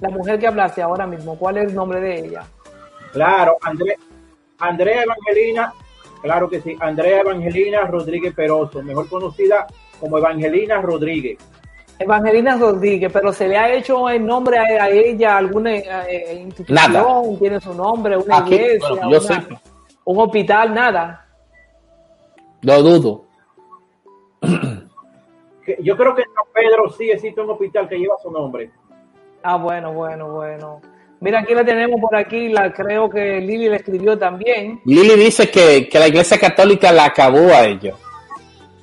La mujer que hablaste ahora mismo, ¿cuál es el nombre de ella? Claro, André, Andrea Evangelina, claro que sí, Andrea Evangelina Rodríguez Peroso, mejor conocida como Evangelina Rodríguez. Evangelina Rodríguez, pero se le ha hecho el nombre a, ella, alguna eh, eh, institución, tiene su nombre, una iglesia, un hospital, nada. Lo dudo. Yo creo que en San Pedro sí existe un hospital que lleva su nombre. Ah, bueno, bueno, bueno. Mira, aquí la tenemos por aquí, la creo que Lili la escribió también. Lili dice que, que la Iglesia Católica la acabó a ella.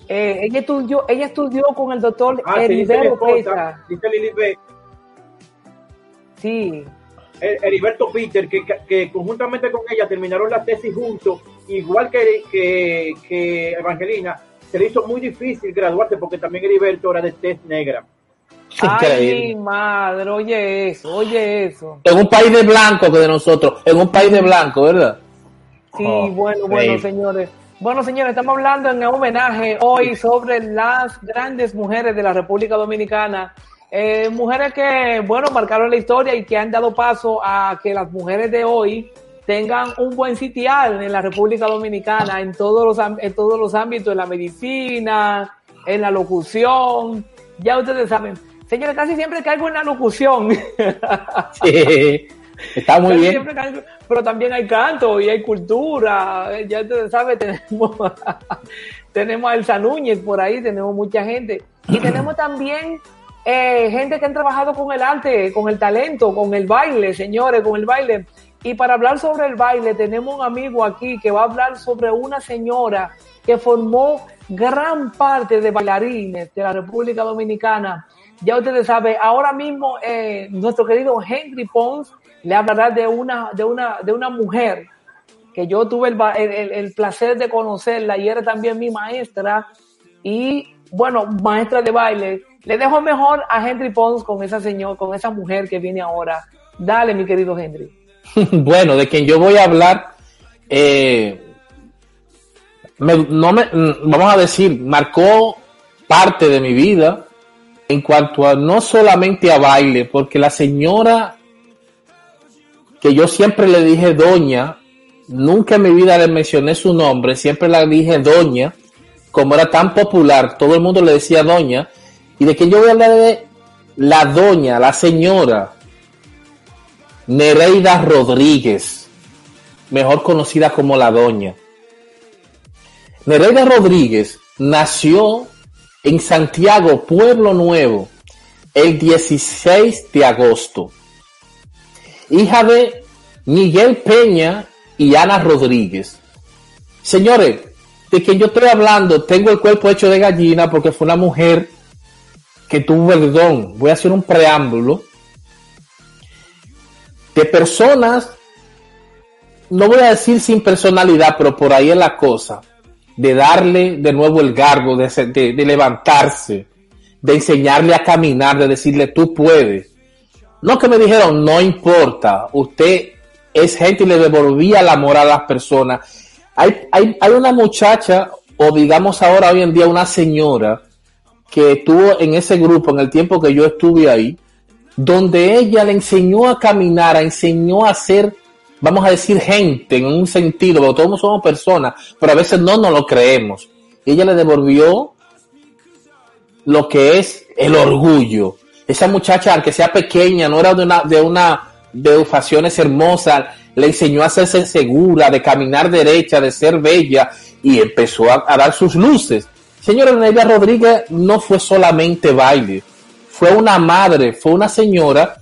Eh, ella, estudió, ella estudió con el doctor ah, Heriberto Peter. Dice Lili B. Sí. Heriberto Peter, que, que, conjuntamente con ella terminaron la tesis juntos, igual que, que, que Evangelina, se le hizo muy difícil graduarse porque también Heriberto era de test negra. Ay, madre, oye eso, oye eso. En un país de blanco que de nosotros, en un país de blanco, ¿verdad? Sí, oh, bueno, bueno, señores. Bueno, señores, estamos hablando en homenaje hoy sobre las grandes mujeres de la República Dominicana. Eh, mujeres que, bueno, marcaron la historia y que han dado paso a que las mujeres de hoy tengan un buen sitial en la República Dominicana, en todos los, en todos los ámbitos, en la medicina, en la locución. Ya ustedes saben. Señores, casi siempre caigo en la locución. Sí. Está muy bien. pero también hay canto y hay cultura. Ya ustedes saben, tenemos, tenemos a Elsa Núñez por ahí, tenemos mucha gente. Y tenemos también eh, gente que han trabajado con el arte, con el talento, con el baile, señores, con el baile. Y para hablar sobre el baile, tenemos un amigo aquí que va a hablar sobre una señora que formó gran parte de bailarines de la República Dominicana. Ya ustedes saben, ahora mismo eh, nuestro querido Henry Pons le hablará de una, de una, de una mujer que yo tuve el, el, placer de conocerla y era también mi maestra y bueno, maestra de baile. Le dejo mejor a Henry Pons con esa señor, con esa mujer que viene ahora. Dale, mi querido Henry. bueno, de quien yo voy a hablar, eh, no me, vamos a decir, marcó parte de mi vida en cuanto a no solamente a baile, porque la señora que yo siempre le dije doña, nunca en mi vida le mencioné su nombre, siempre la dije doña, como era tan popular, todo el mundo le decía doña, y de que yo voy a hablar de la doña, la señora Nereida Rodríguez, mejor conocida como la doña. Nereida Rodríguez nació en Santiago, Pueblo Nuevo, el 16 de agosto hija de Miguel Peña y Ana Rodríguez. Señores, de quien yo estoy hablando, tengo el cuerpo hecho de gallina porque fue una mujer que tuvo el don. Voy a hacer un preámbulo de personas, no voy a decir sin personalidad, pero por ahí es la cosa, de darle de nuevo el garbo, de, de, de levantarse, de enseñarle a caminar, de decirle tú puedes. No que me dijeron, no importa, usted es gente y le devolvía el amor a las personas. Hay, hay, hay una muchacha, o digamos ahora hoy en día una señora, que estuvo en ese grupo en el tiempo que yo estuve ahí, donde ella le enseñó a caminar, enseñó a ser, vamos a decir, gente en un sentido, porque todos somos personas, pero a veces no nos lo creemos. Ella le devolvió lo que es el orgullo. Esa muchacha, aunque sea pequeña, no era de una, de una, de facciones hermosas, le enseñó a hacerse segura, de caminar derecha, de ser bella, y empezó a, a dar sus luces. Señora Neida Rodríguez no fue solamente baile, fue una madre, fue una señora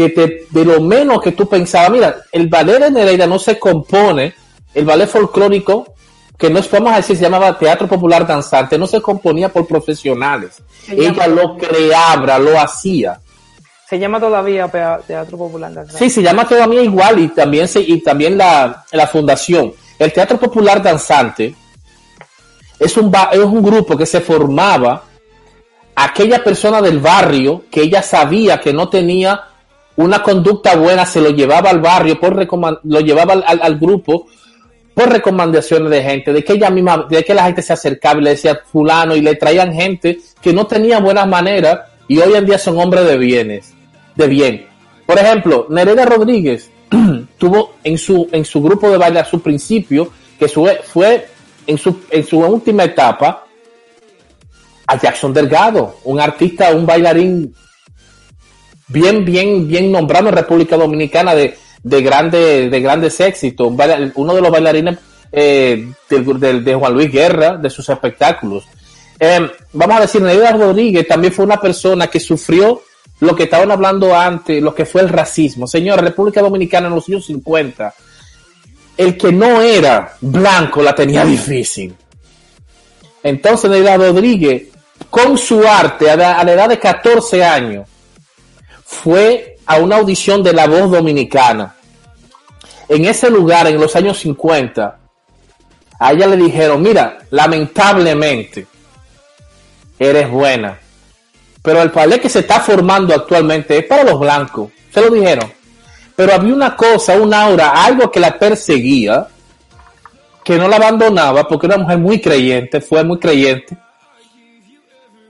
que te, de lo menos que tú pensabas, mira, el ballet de Nereida no se compone, el ballet folclórico, que no vamos a decir, se llamaba Teatro Popular Danzante, no se componía por profesionales. Se Ella lo creaba, lo hacía. Se llama todavía Teatro Popular. Danzante. Sí, se llama todavía igual y también se, y también la, la fundación. El Teatro Popular Danzante es un, es un grupo que se formaba aquella persona del barrio que ella sabía que no tenía una conducta buena, se lo llevaba al barrio, por lo llevaba al grupo por recomendaciones de gente, de que ella misma, de que la gente se acercaba y le decía fulano y le traían gente que no tenía buenas maneras y hoy en día son hombres de bienes, de bien. Por ejemplo, Nereida Rodríguez tuvo en su, en su grupo de baile a su principio, que su- fue en su, en su última etapa, a Jackson Delgado, un artista, un bailarín bien, bien, bien nombrado en República Dominicana de, de, grande, de grandes éxitos, uno de los bailarines eh, de Juan Luis Guerra, de sus espectáculos. Eh, vamos a decir, Neida Rodríguez también fue una persona que sufrió lo que estaban hablando antes, lo que fue el racismo. Señor, República Dominicana en los años 50, el que no era blanco la tenía difícil. Entonces, Neida Rodríguez, con su arte, a la, a la edad de 14 años, fue a una audición de La Voz Dominicana. En ese lugar, en los años 50, a ella le dijeron, mira, lamentablemente, eres buena, pero el ballet que se está formando actualmente es para los blancos. Se lo dijeron. Pero había una cosa, un aura, algo que la perseguía, que no la abandonaba, porque era una mujer muy creyente, fue muy creyente.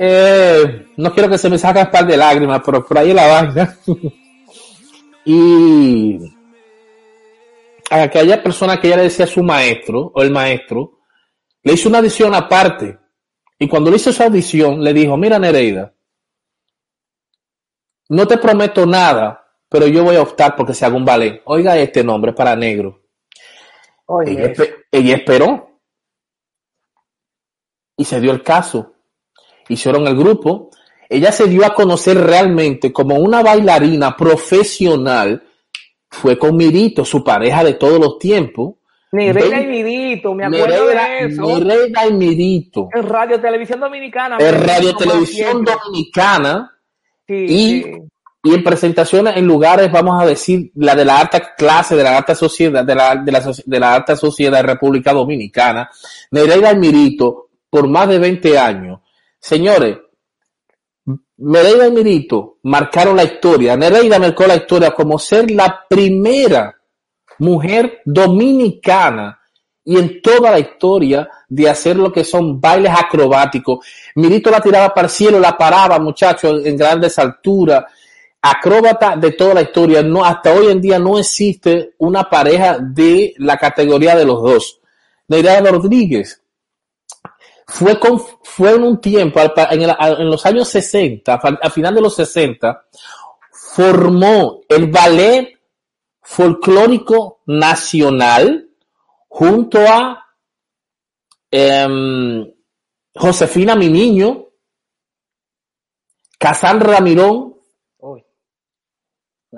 Eh, no quiero que se me saque un par de lágrimas, pero por ahí la vaina. y a aquella persona que ella le decía su maestro, o el maestro, le hizo una audición aparte. Y cuando le hizo esa audición, le dijo, mira Nereida, no te prometo nada, pero yo voy a optar porque se haga un ballet. Oiga este nombre para negro. Oye, Ella, espe- ella esperó. Y se dio el caso. Hicieron el grupo. Ella se dio a conocer realmente como una bailarina profesional. Fue con Mirito, su pareja de todos los tiempos. Nereida y Mirito, me acuerdo Nereida, de eso. Nereida y Mirito. En Radio Televisión Dominicana. En Radio Televisión. Dominicana. Sí, y- sí. y en presentaciones en lugares, vamos a decir, la de la alta clase, de la alta sociedad, de la, de la, de la alta sociedad de República Dominicana, Nereida y Mirito, por más de 20 años. Señores, Nereida y Mirito marcaron la historia. Nereida marcó la historia como ser la primera mujer dominicana y en toda la historia de hacer lo que son bailes acrobáticos. Mirito la tiraba para el cielo, la paraba, muchachos, en grandes alturas. Acróbata de toda la historia. No, hasta hoy en día no existe una pareja de la categoría de los dos. Nereida Rodríguez fue, con, fue en un tiempo, en, el- en los años 60, a final de los 60, formó el ballet folclórico nacional junto a em, Josefina Mi Niño, Casandra Mirón Uy.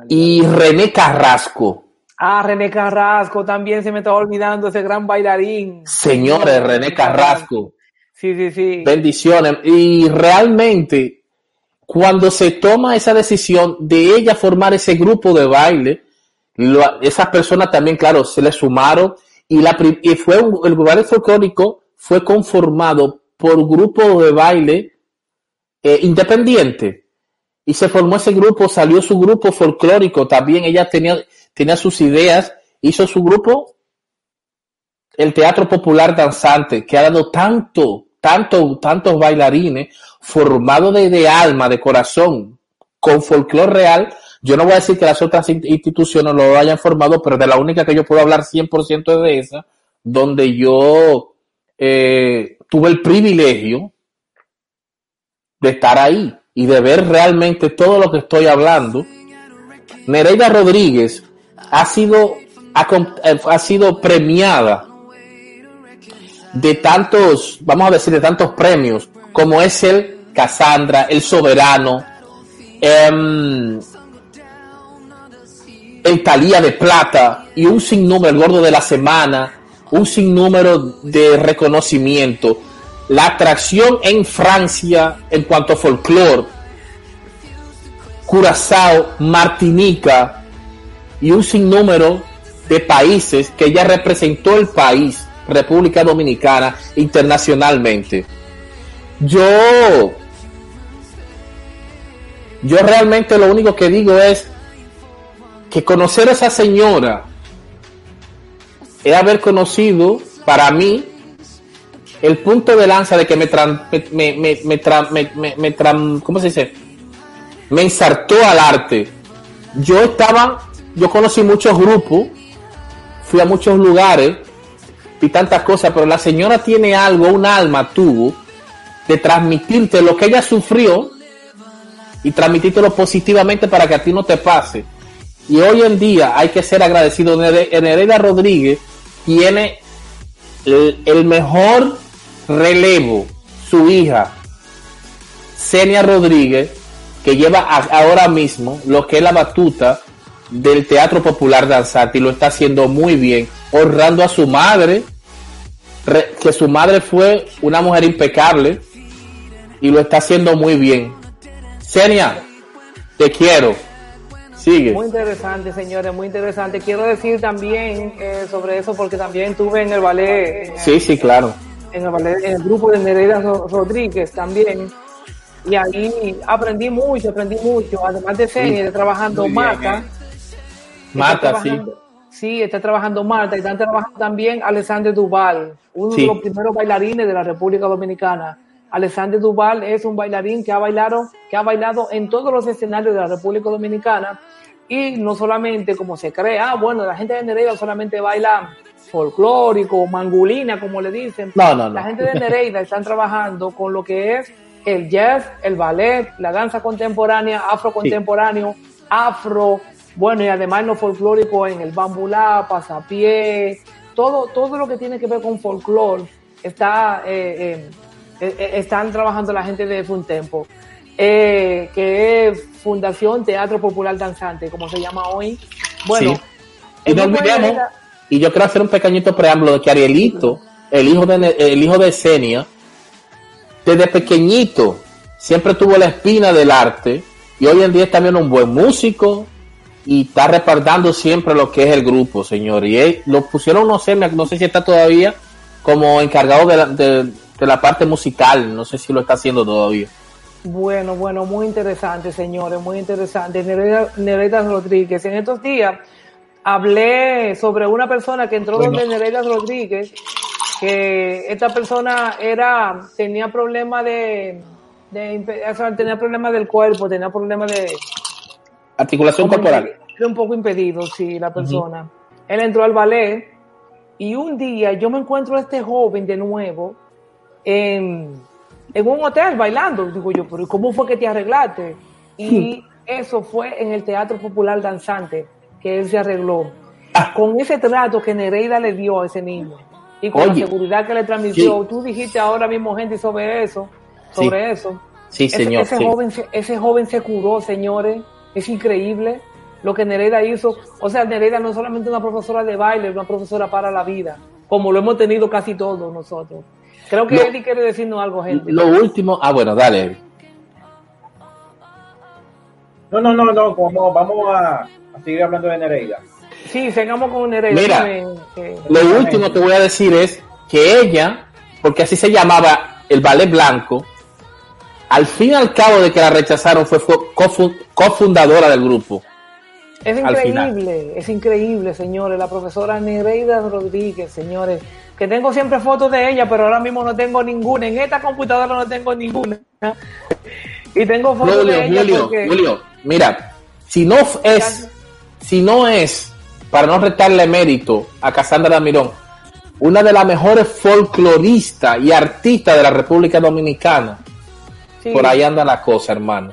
y René Carrasco. Ah, René Carrasco también se me estaba olvidando ese gran bailarín. Señores, René Carrasco. Sí, sí, sí. Bendiciones. Y realmente, cuando se toma esa decisión de ella formar ese grupo de baile, esas personas también, claro, se le sumaron y, la, y fue un- el ballet folclórico fue conformado por grupos de baile eh, independiente. Y se formó ese grupo, salió su grupo folclórico también. Ella tenía, tenía sus ideas, hizo su grupo, el Teatro Popular Danzante, que ha dado tanto, tanto, tantos bailarines formados de, de alma, de corazón, con folclore real. Yo no voy a decir que las otras instituciones lo hayan formado, pero de la única que yo puedo hablar 100% es de esa, donde yo eh, tuve el privilegio de estar ahí y de ver realmente todo lo que estoy hablando. Nereida Rodríguez ha sido, ha, ha sido premiada de tantos, vamos a decir, de tantos premios, como es el Cassandra, el Soberano, eh, el Talía de Plata y un sinnúmero, el Gordo de la Semana, un sinnúmero de reconocimiento. La atracción en Francia en cuanto a folclore, Curazao, Martinica y un sinnúmero de países que ella representó el país, República Dominicana, internacionalmente. Yo, yo realmente lo único que digo es que conocer a esa señora es haber conocido para mí el punto de lanza de que me, tran, me, me, me, me, me tran, ¿cómo se dice? Me ensartó al arte. Yo estaba, yo conocí muchos grupos, fui a muchos lugares, vi tantas cosas, pero la señora tiene algo, un alma tuvo, de transmitirte lo que ella sufrió y transmitírtelo positivamente para que a ti no te pase. Y hoy en día hay que ser agradecido. Nereida Rodríguez tiene el, mejor relevo, su hija, Senia Rodríguez, que lleva ahora mismo lo que es la batuta del Teatro Popular Danzante y lo está haciendo muy bien, honrando a su madre, re, que su madre fue una mujer impecable y lo está haciendo muy bien. Senia, te quiero. Sigue. Muy interesante, señores, muy interesante. Quiero decir también eh, sobre eso porque también tuve en el ballet. En sí, el, sí, claro. En el ballet, en el grupo de Nereida Rodríguez también. Y ahí aprendí mucho, aprendí mucho. Además de Senia, sí. de trabajando. Bien, Marta, sí. Sí, está trabajando Marta y están trabajando también Alessandro Duval, uno sí. de los primeros bailarines de la República Dominicana. Alexander Duval es un bailarín que ha bailado, que ha bailado en todos los escenarios de la República Dominicana y no solamente como se cree, ah, bueno, la gente de Nereida solamente baila folclórico, mangulina, como le dicen. No, no, no. La gente de Nereida están trabajando con lo que es el jazz, el ballet, la danza contemporánea, afro contemporáneo, afro, bueno, y además lo folclórico en el bambulá, pasapié, todo, todo lo que tiene que ver con folclore está eh, eh, están trabajando la gente de Funtempo, eh, que es Fundación Teatro Popular Danzante, como se llama hoy. Bueno, sí. y no olvidemos, y yo quiero hacer un pequeñito preámbulo de que Arielito, el hijo de, el hijo de Senia, desde pequeñito siempre tuvo la espina del arte y hoy en día es también un buen músico y está respaldando siempre lo que es el grupo, señor. Y él, lo pusieron, no sé, no sé si está todavía como encargado de, la, de, de la parte musical, no sé si lo está haciendo todavía. Bueno, bueno, muy interesante, señores, muy interesante. Nereida, Nereida Rodríguez, en estos días hablé sobre una persona que entró bueno. donde Nereida Rodríguez, que esta persona era, tenía problemas de, de, o sea, tenía problemas del cuerpo, tenía problemas de articulación corporal. Era un poco impedido, sí, la persona. Uh -huh. Él entró al ballet y un día yo me encuentro a este joven de nuevo en, en un hotel bailando. Digo yo, pero ¿cómo fue que te arreglaste? Y eso fue en el Teatro Popular Danzante, que él se arregló. Ah. Con ese trato que Nereida le dio a ese niño y con Oye, la seguridad que le transmitió, sí. tú dijiste ahora mismo, gente, sobre eso, sobre Sí. eso. Sí, Ese- señor. Ese, sí. joven, se- ese joven se curó, señores. Es increíble lo que Nereida hizo. O sea, Nereida no es solamente una profesora de baile, es una profesora para la vida, como lo hemos tenido casi todos nosotros. Creo que Lo- Eddie quiere decirnos algo, gente. Lo último, ah, bueno, dale. No, no, no, no, vamos, vamos a, a seguir hablando de Nereida. Sí, sigamos con Nereida. Mira. Eh, Lo último que voy a decir es que ella porque así se llamaba el ballet blanco, al fin y al cabo de que la rechazaron fue, fue cofu- cofundadora del grupo. Es increíble, es increíble, señores. La profesora Nereida Rodríguez, señores. Que tengo siempre fotos de ella, pero ahora mismo no tengo ninguna. En esta computadora no tengo ninguna. Y tengo fotos Julio, de ella Julio, porque... Julio, mira, si no es, si no es, para no retarle mérito a Casandra Mirón, una de las mejores folcloristas y artistas de la República Dominicana, sí. por ahí anda la cosa, hermano.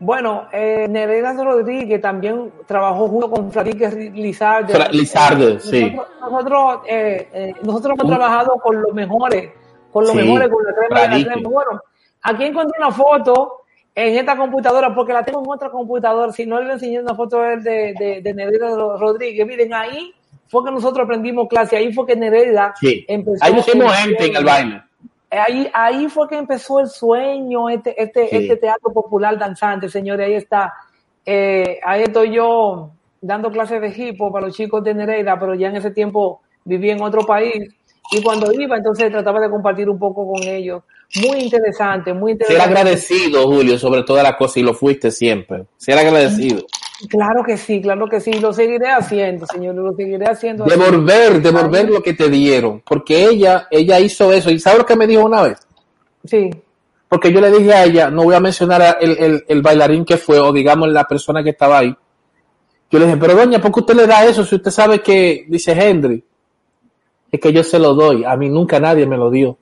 Bueno, eh, Nereida Rodríguez también trabajó junto con Fradíquez Lizarde. Fra- Lizarde, Eh, sí. Nosotros, nosotros, eh, eh, nosotros hemos trabajado con los mejores, con los Sí, mejores, con la crema de la Fradique. crema. Bueno, aquí encontré una foto en esta computadora, porque la tengo en otra computadora, si no le enseñé una foto de, de, de, Nereida Rodríguez. Miren, ahí fue que nosotros aprendimos clase, ahí fue que Nereida Sí. empezó. Ahí pusimos gente en el baile. Ahí, ahí fue que empezó el sueño, este, este, Sí. este teatro popular danzante, señores, ahí está. Eh, ahí estoy yo dando clases de hip hop para los chicos de Nereida, pero ya en ese tiempo viví en otro país y cuando iba entonces trataba de compartir un poco con ellos. Muy interesante, muy Ser interesante. agradecido, Julio, sobre todas las cosas, y lo fuiste siempre. Ser agradecido. Claro que sí, claro que sí, lo seguiré haciendo, señores, lo seguiré haciendo. Devolver, devolver lo que te dieron. Porque ella, ella hizo eso. ¿Y sabes lo que me dijo una vez? Sí, Porque yo le dije a ella, no voy a mencionar a el, el, el bailarín que fue, o digamos la persona que estaba ahí. Yo le dije, pero doña, ¿por qué usted le da eso si usted sabe que, dice Henry, es que yo se lo doy? A mí nunca nadie me lo dio.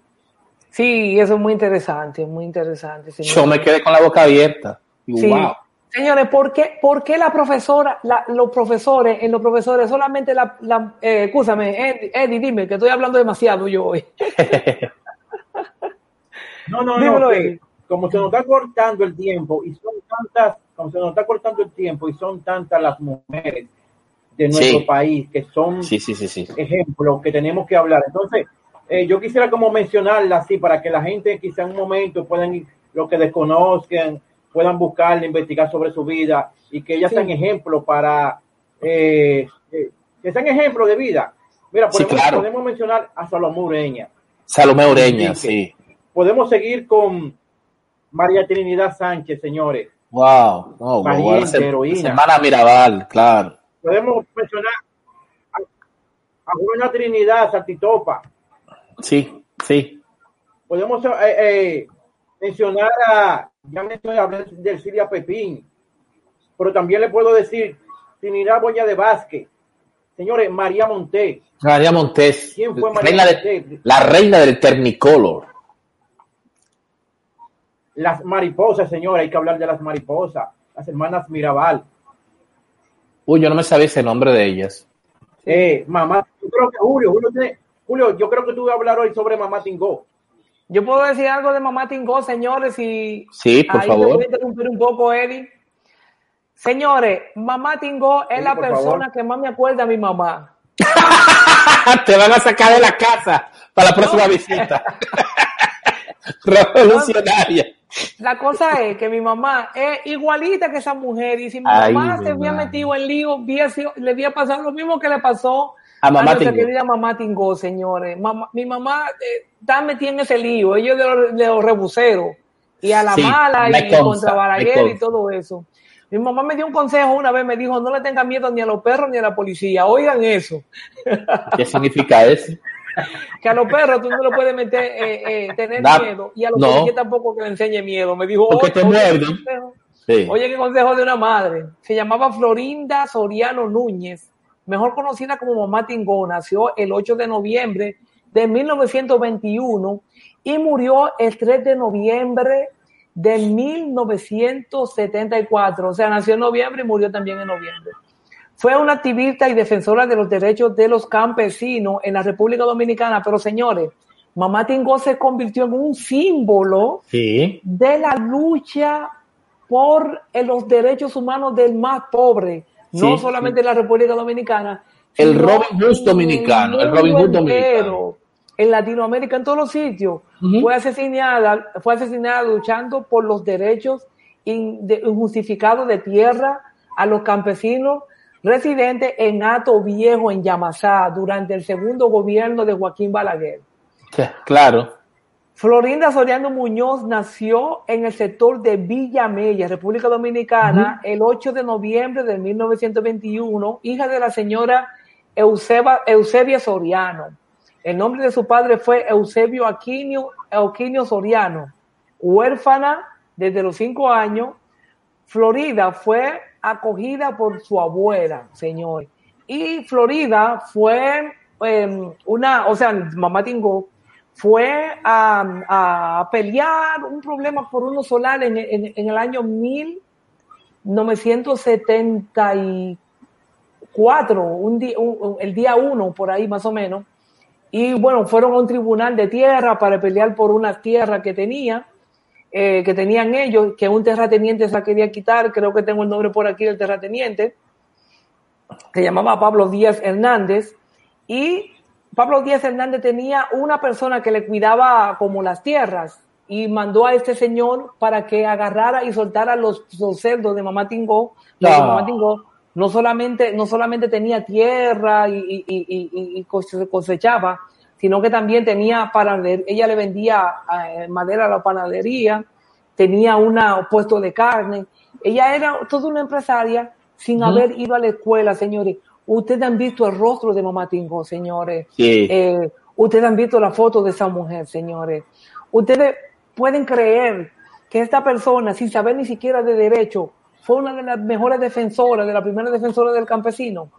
sí, eso es muy interesante, muy interesante. señores. Yo me quedé con la boca abierta. Y Sí. wow. Señores, ¿por qué, por qué la profesora, la- los profesores, en los profesores solamente la, la eh, escúchame, Eddie, Eddie, dime, que estoy hablando demasiado yo hoy. No, no, Dímelo, no, que como se nos está cortando el tiempo y son tantas, como se nos está cortando el tiempo y son tantas las mujeres de nuestro Sí. país que son Sí, sí, sí, sí. ejemplos que tenemos que hablar. Entonces, eh, yo quisiera como mencionarla así para que la gente quizá en un momento puedan, ir- lo que desconozcan, puedan buscarla, investigar sobre su vida y que ellas Sí. sean ejemplos para, eh, eh, que sean ejemplos de vida. Mira, Sí, podemos, claro. podemos mencionar a Salomé Ureña. Salomé Ureña, sí. Podemos seguir con María Trinidad Sánchez, señores. Wow. No, Valiente, se- heroína. Semana Mirabal, claro. Podemos mencionar a, a Juana Trinidad Saltitopa. Sí, sí. Podemos eh, eh, mencionar a, ya mencioné hablé de Silvia Pepín, pero también le puedo decir Trinidad Boya de Vázquez. Señores, María Montés. María Montes. ¿Quién fue María reina de- Montés? la reina del Technicolor. Las mariposas, señores, hay que hablar de las mariposas. Las hermanas Mirabal. Uy, yo no me sabía ese nombre de ellas. Eh, mamá, yo creo que Julio, Julio, tiene- Julio, yo creo que tú vas a hablar hoy sobre Mamá Tingó. Yo puedo decir algo de Mamá Tingó, señores, y Sí, por ahí te favor. voy a interrumpir un poco, Eddie. Señores, Mamá Tingó es Sí, la persona favor. que más me acuerda a mi mamá. Te van a sacar de la casa para la próxima visita. Revolucionaria. La cosa es que mi mamá es igualita que esa mujer y si mi Ay, mamá mi se había madre. metido en lío, le había pasado lo mismo que le pasó A mamá nuestra Tingó. querida mamá Tingó, señores. Mamá- mi mamá eh, está metida en ese lío, ellos de los, de los rebuseros y a la Sí, mala y consta, contra Balaguer y todo eso. Mi mamá me dio un consejo una vez, me dijo, no le tenga miedo ni a los perros ni a la policía. Oigan eso, ¿Qué significa eso? que a los perros tú no le puedes meter, eh, eh, tener miedo y a los no. policías tampoco que le enseñe miedo. Me dijo, Porque "Oye, te oye, muerden". consejo. Sí. Oye, qué consejo de una madre. Se llamaba Florinda Soriano Núñez, mejor conocida como Mamá Tingó. Nació el 8 de noviembre de 1921 y murió el 3 de noviembre de 1974. O sea, nació en noviembre y murió también en noviembre. Fue una activista y defensora de los derechos de los campesinos en la República Dominicana. Pero señores, Mamá Tingó se convirtió en un símbolo Sí. de la lucha por los derechos humanos del más pobre, no Sí, solamente en la República Dominicana, El Robin Hood dominicano, el Robin Hood dominicano. En Latinoamérica, en todos los sitios, fue asesinada, fue asesinada luchando por los derechos in- de- injustificados de tierra a los campesinos residentes en Ato Viejo, en Yamasá, durante el segundo gobierno de Joaquín Balaguer. Claro. Florinda Soriano Muñoz nació en el sector de Villa Mella, República Dominicana, el 8 de noviembre de 1921, hija de la señora Euseba, Eusebia Soriano. El nombre de su padre fue Eusebio Aquinio, Aquinio Soriano. Huérfana desde los cinco años, Florida fue acogida por su abuela, señor. Y Florida fue eh, una, o sea, mamá Tingo fue a, pelear un problema por unos solares en, en, en, el año 1974, un día, el día uno, por ahí más o menos. Y bueno, fueron a un tribunal de tierra para pelear por una tierra que tenía, eh, que tenían ellos, que un terrateniente se quería quitar, creo que tengo el nombre por aquí del terrateniente, que llamaba Pablo Díaz Hernández, y Pablo Díaz Hernández tenía una persona que le cuidaba como las tierras y mandó a este señor para que agarrara y soltara los, los cerdos de Mamá Tingó. No. Mamá Tingó no solamente, no solamente tenía tierra y, y, y, y, cosechaba, sino que también tenía panadería, ella le vendía eh, madera a la panadería, tenía un puesto de carne. Ella era toda una empresaria sin uh -huh. haber ido a la escuela, señores. Ustedes han visto el rostro de Mamá Tingo, señores. Sí. Eh, ustedes han visto la foto de esa mujer, señores. Ustedes pueden creer que esta persona, sin saber ni siquiera de derecho, fue una de las mejores defensoras, de la primera defensora del campesino,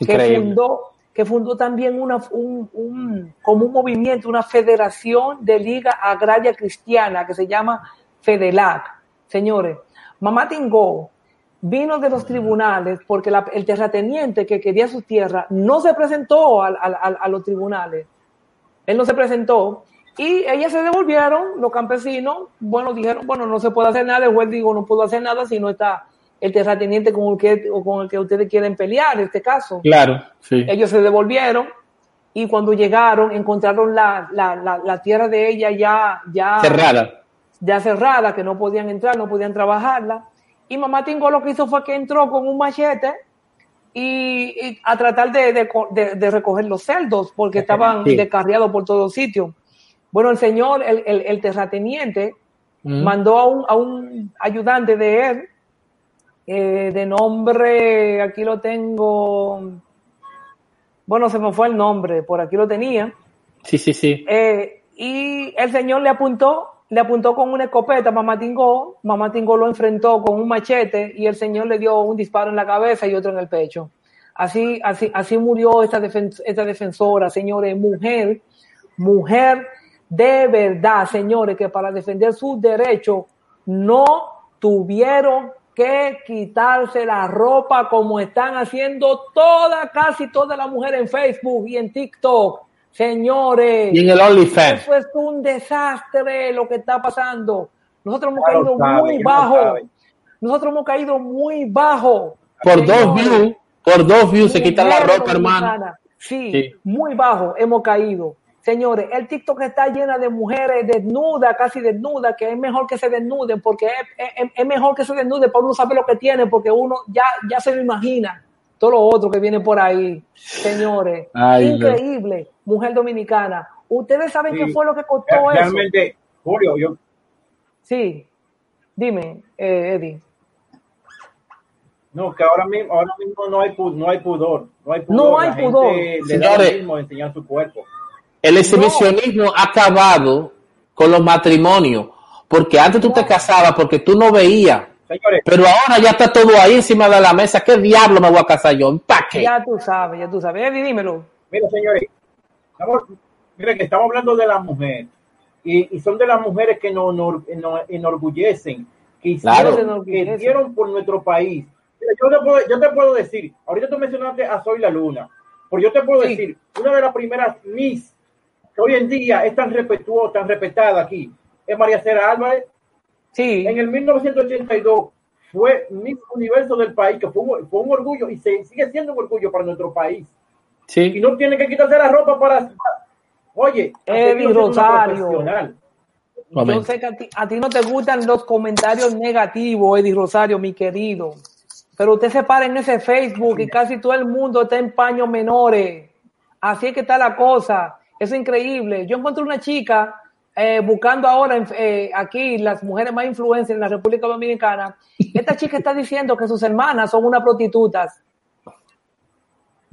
Increíble. que fundó, que fundó también una, un, un, como un movimiento, una federación de Liga Agraria Cristiana que se llama FEDELAC. Señores, Mamá Tingo vino de los tribunales porque la, el terrateniente que quería su tierra no se presentó a, a, a, a, los tribunales. Él no se presentó y ellas se devolvieron, los campesinos, bueno, dijeron, bueno, no se puede hacer nada, el juez dijo, no puedo hacer nada si no está el terrateniente con el que, o con el que ustedes quieren pelear, este caso. Claro, sí. Ellos se devolvieron y cuando llegaron encontraron la, la, la, la tierra de ella ya, ya cerrada. Ya cerrada, que no podían entrar, no podían trabajarla y mamá Tingo lo que hizo fue que entró con un machete y, y a tratar de, de, de, de, recoger los celdos porque estaban sí. descarriados por todos sitios. Bueno, el señor, el, el, el terrateniente, mm. mandó a un, a un, ayudante de él, eh, de nombre, aquí lo tengo, bueno, se me fue el nombre, por aquí lo tenía. Sí, sí, sí. Eh, y el señor le apuntó le apuntó con una escopeta Mamá Tingó, Mamá Tingó lo enfrentó con un machete y el señor le dio un disparo en la cabeza y otro en el pecho. Así, así, así murió esta, defens esta defensora, señores, mujer, mujer de verdad, señores, que para defender sus derechos no tuvieron que quitarse la ropa como están haciendo todas, casi todas las mujeres en Facebook y en TikTok Señores, y en el OnlyFans. Eso es un desastre lo que está pasando. Nosotros hemos claro, caído sabe, muy bajo. Nosotros hemos caído muy bajo. Por Señores, dos views, por dos views se quita la ropa, hermano. Sí, sí, muy bajo hemos caído. Señores, el TikTok está llena de mujeres desnudas, casi desnudas, que es mejor que se desnuden, porque es, es, es mejor que se desnuden para uno saber lo que tiene, porque uno ya, ya se lo imagina todo lo otro que viene por ahí, señores. Ay, Increíble, no. mujer dominicana. Ustedes saben sí. qué fue lo que costó Realmente, eso. Realmente, Julio, yo. Sí, dime, eh, Eddie. No, que ahora mismo, ahora mismo no hay, no hay pudor. No hay pudor. No hay La pudor. Le da lo mismo enseñar su cuerpo. El exhibicionismo no. ha acabado con los matrimonios. Porque antes tú te casabas porque tú no veías Señores, pero ahora ya está todo ahí encima de la mesa. ¿Qué diablo me voy a casar yo? ¿Para qué? Ya tú sabes, ya tú sabes. Eddie, dímelo. Mira, señores, estamos, mira que estamos hablando de la mujer. Y, y son de las mujeres que nos, nos, nos enorgullecen, que hicieron, claro. que hicieron por nuestro país. Mira, yo, te puedo, yo te puedo decir, ahorita tú mencionaste a Soy la Luna, pero yo te puedo sí. decir, una de las primeras Miss que hoy en día es tan respetuosa, tan respetada aquí, es María Cera Álvarez, Sí. En el 1982 fue Miss Universo del país, que fue un, fue un, orgullo y se, sigue siendo un orgullo para nuestro país. Sí. Y no tiene que quitarse la ropa para. Oye, Eddie Rosario. Yo sé que a ti, a ti, no te gustan los comentarios negativos, Eddie Rosario, mi querido. Pero usted se para en ese Facebook y casi todo el mundo está en paños menores. Así es que está la cosa. Es increíble. Yo encontré una chica eh, buscando ahora eh, aquí las mujeres más influencias en la República Dominicana, esta chica está diciendo que sus hermanas son unas prostitutas.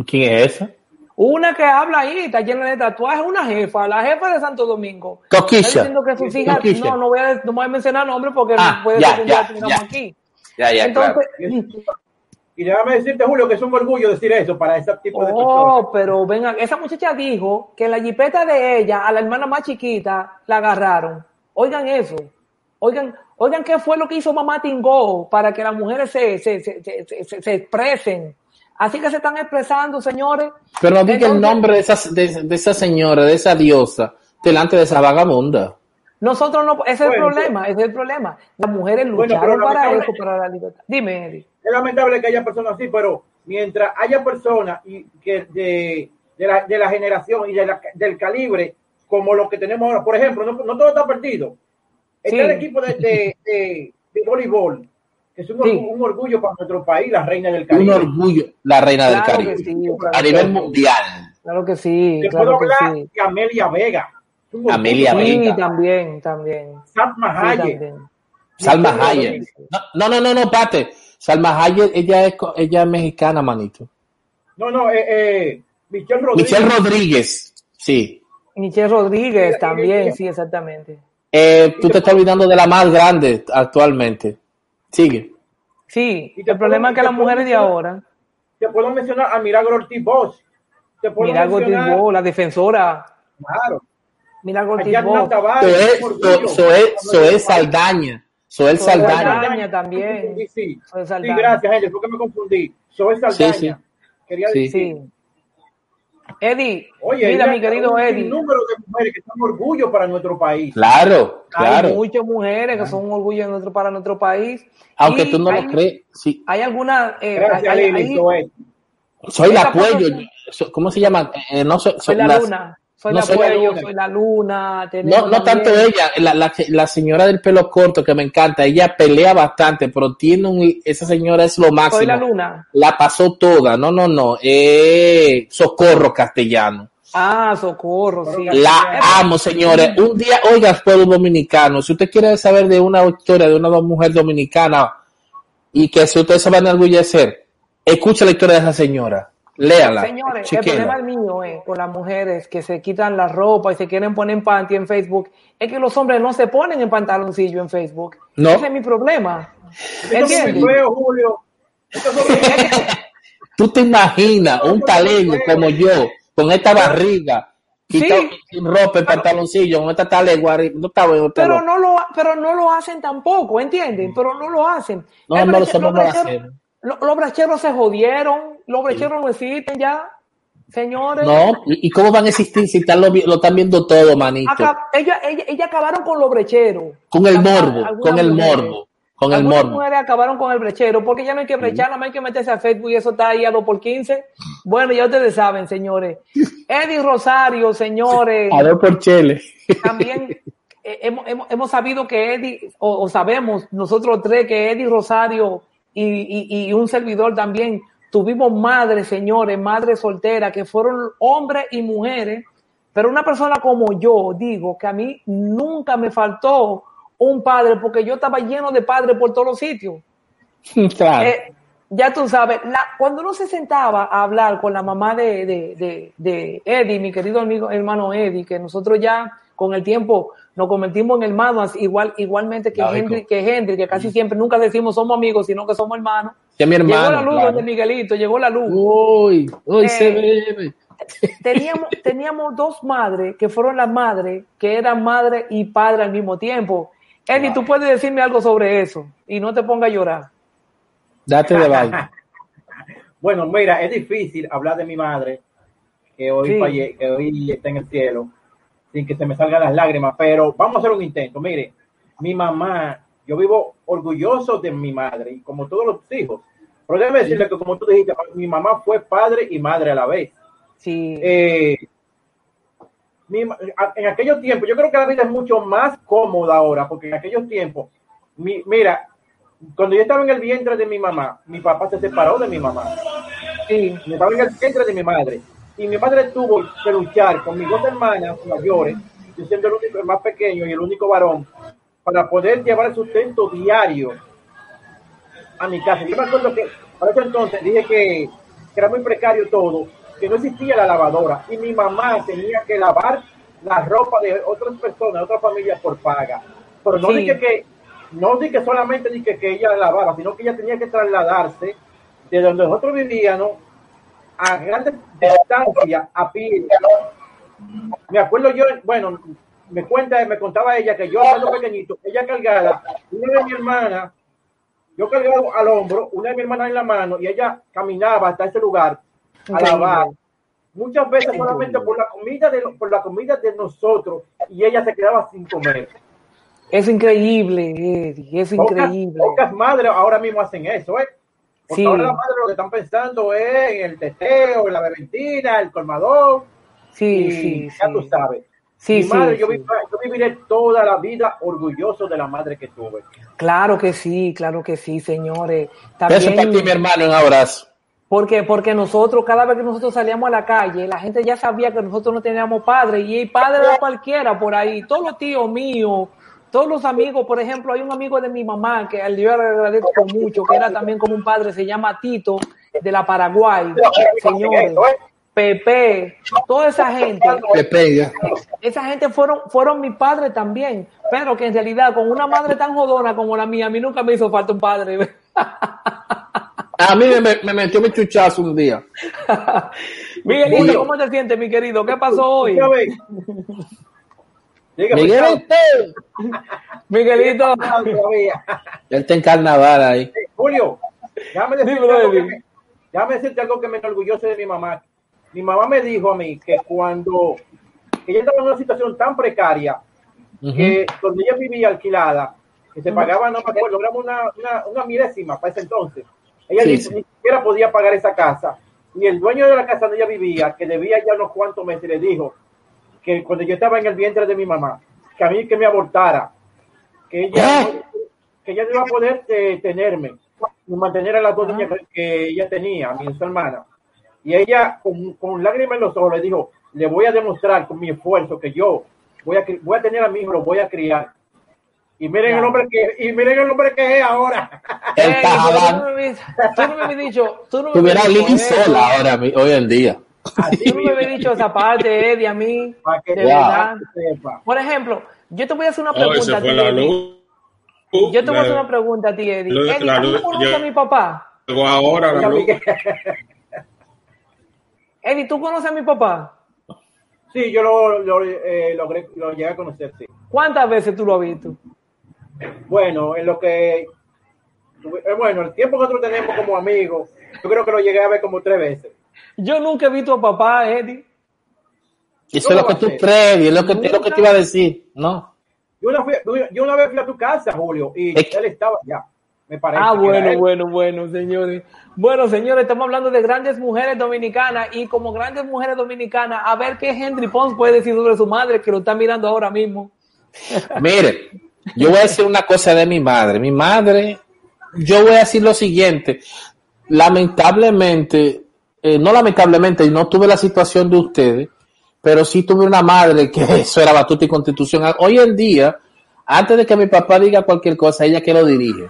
¿Quién es esa? Una que habla ahí, está llena de tatuajes, una jefa, la jefa de Santo Domingo. Coquilla. Está diciendo que sus hijas, Coquilla. no, no voy, a, no voy a mencionar nombres porque Ah, puede ya, ser que ya, ya. aquí. Ya, ya, Entonces, Y déjame decirte, Julio, que es un orgullo decir eso para ese tipo de personas. Oh, pero venga, esa muchacha dijo que en la jipeta de ella, a la hermana más chiquita, la agarraron. Oigan eso. Oigan, oigan qué fue lo que hizo mamá Tingó para que las mujeres se, se, se, se, se- se expresen. Así que se están expresando, señores. Pero no diga el nombre de esa, de, de esa señora, de esa diosa, delante de esa vagabunda. Nosotros no, ese es el Bueno, problema, ese es el problema. Las mujeres lucharon para eso, para la libertad. Dime, Eddie. Es lamentable que haya personas así, pero mientras haya personas y que de, de, la, de la generación y de la- del calibre como lo que tenemos ahora, por ejemplo, no, no todo está perdido. Está Sí. el equipo de, de, de- de voleibol, que es un, un orgullo para nuestro país, la reina del Un Caribe. orgullo, la reina del Caribe. A nivel mundial. claro que sí, Te claro puedo que hablar sí. de Amelia Vega. Amelia para Sí, Vega. también, también. Salma Sí, Hayek. también. Salma Michelle Hayek. Rodríguez. No, no, no, no, pate. Salma Hayek, ella es, ella es mexicana, manito. No, no, eh, eh, Michelle Rodríguez. Michelle Rodríguez, sí. Michelle Rodríguez también, sí, exactamente. Eh, tú te estás olvidando de la más grande actualmente. Sigue. Sí, Y el problema es que las mujeres de ahora, Te puedo mencionar a Milagro Ortiz Bosch. Mira mencionar, Gotilbo, la defensora, claro, mira a Gotilbo, Yadna Tavares. Soe, un orgullo. So- Soe- Soe Saldaña. Soel Soe Saldaña. Saldaña también. Sí, sí. Soe Sí, Saldaña. gracias, gente, porque me confundí. Soy Saldaña. Sí, sí. Quería Sí. decir. Sí. Eddie, Oye, mira mi querido hay un Eddie, número de mujeres que son orgullo para nuestro país. Claro, claro. hay muchas mujeres que son un orgullo nuestro, para nuestro país. Aunque Y tú no hay, lo crees, sí. Hay alguna, eh, Gracias, hay- Lili. hay-. Soy la cuello. persona- so- ¿Cómo se llama? Eh, no soy, soy soy la las- luna, soy no la soy la luna. soy la luna. No, no tanto ella, la, la, la señora del pelo corto que me encanta, ella pelea bastante, pero tiene un, esa señora es lo máximo. Soy la luna. La pasó toda, no, no, no, eh, socorro castellano. Ah, socorro, sí. La amo, señores. Un día, oiga, pueblo dominicano, si usted quiere saber de una historia de una mujer dominicana y que si usted se va a enorgullecer, escuche la historia de esa señora. Léala. Señores, el problema mío es con las mujeres que se quitan la ropa y se quieren poner en panty en Facebook, es que los hombres no se ponen en pantaloncillo en Facebook. No. Ese es mi problema. ¿Entiendes? Julio. ¿Tú te imaginas un talego como yo, con esta barriga, Sí. sin ropa, el pantaloncillo, con esta talegua? No está bueno, no está Pero no lo, pero no lo hacen tampoco, ¿entienden? Pero no lo hacen. No, El no, breche- eso no los Los brecheros se jodieron, los brecheros no existen ya, señores. No, ¿y cómo van a existir si están lo, están viendo todo, manito? Acá- ella, ella, ella acabaron con los brecheros. Con el morbo, algunas con el mujeres. morbo, con el Algunas morbo. mujeres acabaron con el brechero porque ya no hay que brechar, nada más hay que meterse a Facebook y eso está ahí a 2 por 15. Bueno, ya ustedes saben, señores. Eddie Rosario, señores, A ver por Chele. también eh, hemos, hemos, hemos sabido que Eddie, o, o sabemos nosotros tres que Eddie Rosario y, y, y un servidor también tuvimos madres, señores, madres solteras, que fueron hombres y mujeres, pero una persona como yo, digo que a mí nunca me faltó un padre, porque yo estaba lleno de padres por todos los sitios. Claro. Eh, ya tú sabes, la, cuando uno se sentaba a hablar con la mamá de, de, de, de Eddie, mi querido amigo, hermano Eddie, que nosotros ya con el tiempo nos convertimos en hermanos, igual, igualmente que Lógico. Henry, que Henry, que casi siempre nunca decimos somos amigos, sino que somos hermanos. Que mi llegó la hermano. luz claro. donde Miguelito, llegó la luz. Uy, uy, Eh, se. Teníamos, teníamos dos madres que fueron las madres, que eran madre y padre al mismo tiempo. Eddie, tú puedes decirme algo sobre eso y no te pongas a llorar. Date de baile. Bueno, mira, es difícil hablar de mi madre, que hoy, Sí. falle- que hoy está en el cielo, sin que se me salgan las lágrimas, pero vamos a hacer un intento. Mire, mi mamá, yo vivo orgulloso de mi madre, y como todos los hijos. Pero déjame decirle que, como tú dijiste, mi mamá fue padre y madre a la vez. Sí. Eh, mi en aquellos tiempos, yo creo que la vida es mucho más cómoda ahora, porque en aquellos tiempos, mi- mira, cuando yo estaba en el vientre de mi mamá, mi papá se separó de mi mamá. sí. Me estaba en el vientre de mi madre. Y mi madre tuvo que luchar con mis dos hermanas mayores yo siendo el único, el más pequeño y el único varón, para poder llevar el sustento diario a mi casa. Yo me acuerdo que para ese entonces dije que, que era muy precario todo, que no existía la lavadora y mi mamá tenía que lavar la ropa de otras personas, otras familias por paga. Pero no Sí. dije que, no dije solamente dije que ella la lavaba, sino que ella tenía que trasladarse de donde nosotros vivíamos a grandes distancias a pie. Me acuerdo yo, bueno, me cuenta, me contaba ella que yo cuando pequeñito, ella cargada, una de mi hermana, yo cargaba al hombro, una de mi hermana en la mano, y ella caminaba hasta ese lugar a lavar. Muchas veces solamente por la comida de por la comida de nosotros y ella se quedaba sin comer. Es increíble, Eddie, es Pocas, increíble. pocas madres ahora mismo hacen eso, ¿eh? Porque Sí. ahora las madres lo que están pensando es en el teteo, en la beventina, el colmadón, Sí, y sí, ya sí. tú sabes. Sí, Mi sí, madre, yo, sí. vi- yo viviré toda la vida orgulloso de la madre que tuve. Claro que sí, claro que sí, señores. Beso para ti, mi También, hermano, un abrazo. porque, porque nosotros, cada vez que nosotros salíamos a la calle, la gente ya sabía que nosotros no teníamos padre, y el padre era cualquiera por ahí, todos los tíos míos, todos los amigos, por ejemplo, hay un amigo de mi mamá que al yo le agradezco mucho, que era también como un padre, se llama Tito, de la Paraguay, señores. Pepe, toda esa gente, Pepe, ya. esa gente fueron, fueron mis padres también, pero que en realidad con una madre tan jodona como la mía, a mí nunca me hizo falta un padre. A mí me, me metió mi chuchazo un día. Miguelito. ¿cómo te sientes, mi querido? ¿Qué pasó hoy? Miguelito. Miguelito. Él está en carnaval ahí. Julio, déjame decirte, algo que me, déjame decirte algo que me enorgullece de mi mamá. Mi mamá me dijo a mí que cuando ella estaba en una situación tan precaria, que donde ella vivía alquilada, que se pagaba, no me acuerdo, una, una milésima para ese entonces. Ella Sí, ni, sí. ni siquiera podía pagar esa casa. Y el dueño de la casa donde ella vivía, que debía ya unos cuantos meses, le dijo que cuando yo estaba en el vientre de mi mamá, que a mí que me abortara, que ella, Ah. no- que ella no iba a poder eh, tenerme y mantener a las dos niñas que, ella tenía, a mi dos hermanas. Y ella, con, con lágrimas en los ojos, le dijo, le voy a demostrar con mi esfuerzo que yo voy a, voy a tener a mi hijo, lo voy a criar. Y miren el hombre que, y miren el hombre que es ahora. Él Ey, tú no me habías- tú no me dicho, tú no me Lili dicho sola ahora, hoy en día. Así me mismo. dicho esa parte, Eddie, a mí, Para que de verdad. sepa. Por ejemplo, yo te voy a hacer una pregunta a ti, la luz. Yo te voy a hacer una pregunta a ti, Eddie. luz- Eddie, la ¿tú luz- conoces yo- a mi papá? Ahora la luz. Eddie, ¿tú conoces a mi papá? Sí, yo lo, lo, eh, logré, lo llegué a conocer, sí. ¿Cuántas veces tú lo has visto? Bueno, en lo que, eh, bueno, el tiempo que nosotros tenemos como amigos, yo creo que lo llegué a ver como tres veces. Yo nunca he visto a papá, Eddie. Eso es lo que tú crees, es lo que, es lo que te iba a decir. No. Yo una, fui- yo una vez fui a tu casa, Julio, y Es que- él estaba ya, me parece. Ah, bueno, bueno, bueno, señores. Bueno, señores, estamos hablando de grandes mujeres dominicanas y como grandes mujeres dominicanas, a ver qué Henry Pons puede decir sobre su madre que lo está mirando ahora mismo. Mire, yo voy a decir una cosa de mi madre. Mi madre, yo voy a decir lo siguiente. Lamentablemente, eh, no lamentablemente, no tuve la situación de ustedes, pero sí tuve una madre que eso era batuta y constitución. Hoy en día, antes de que mi papá diga cualquier cosa, ella que lo dirige.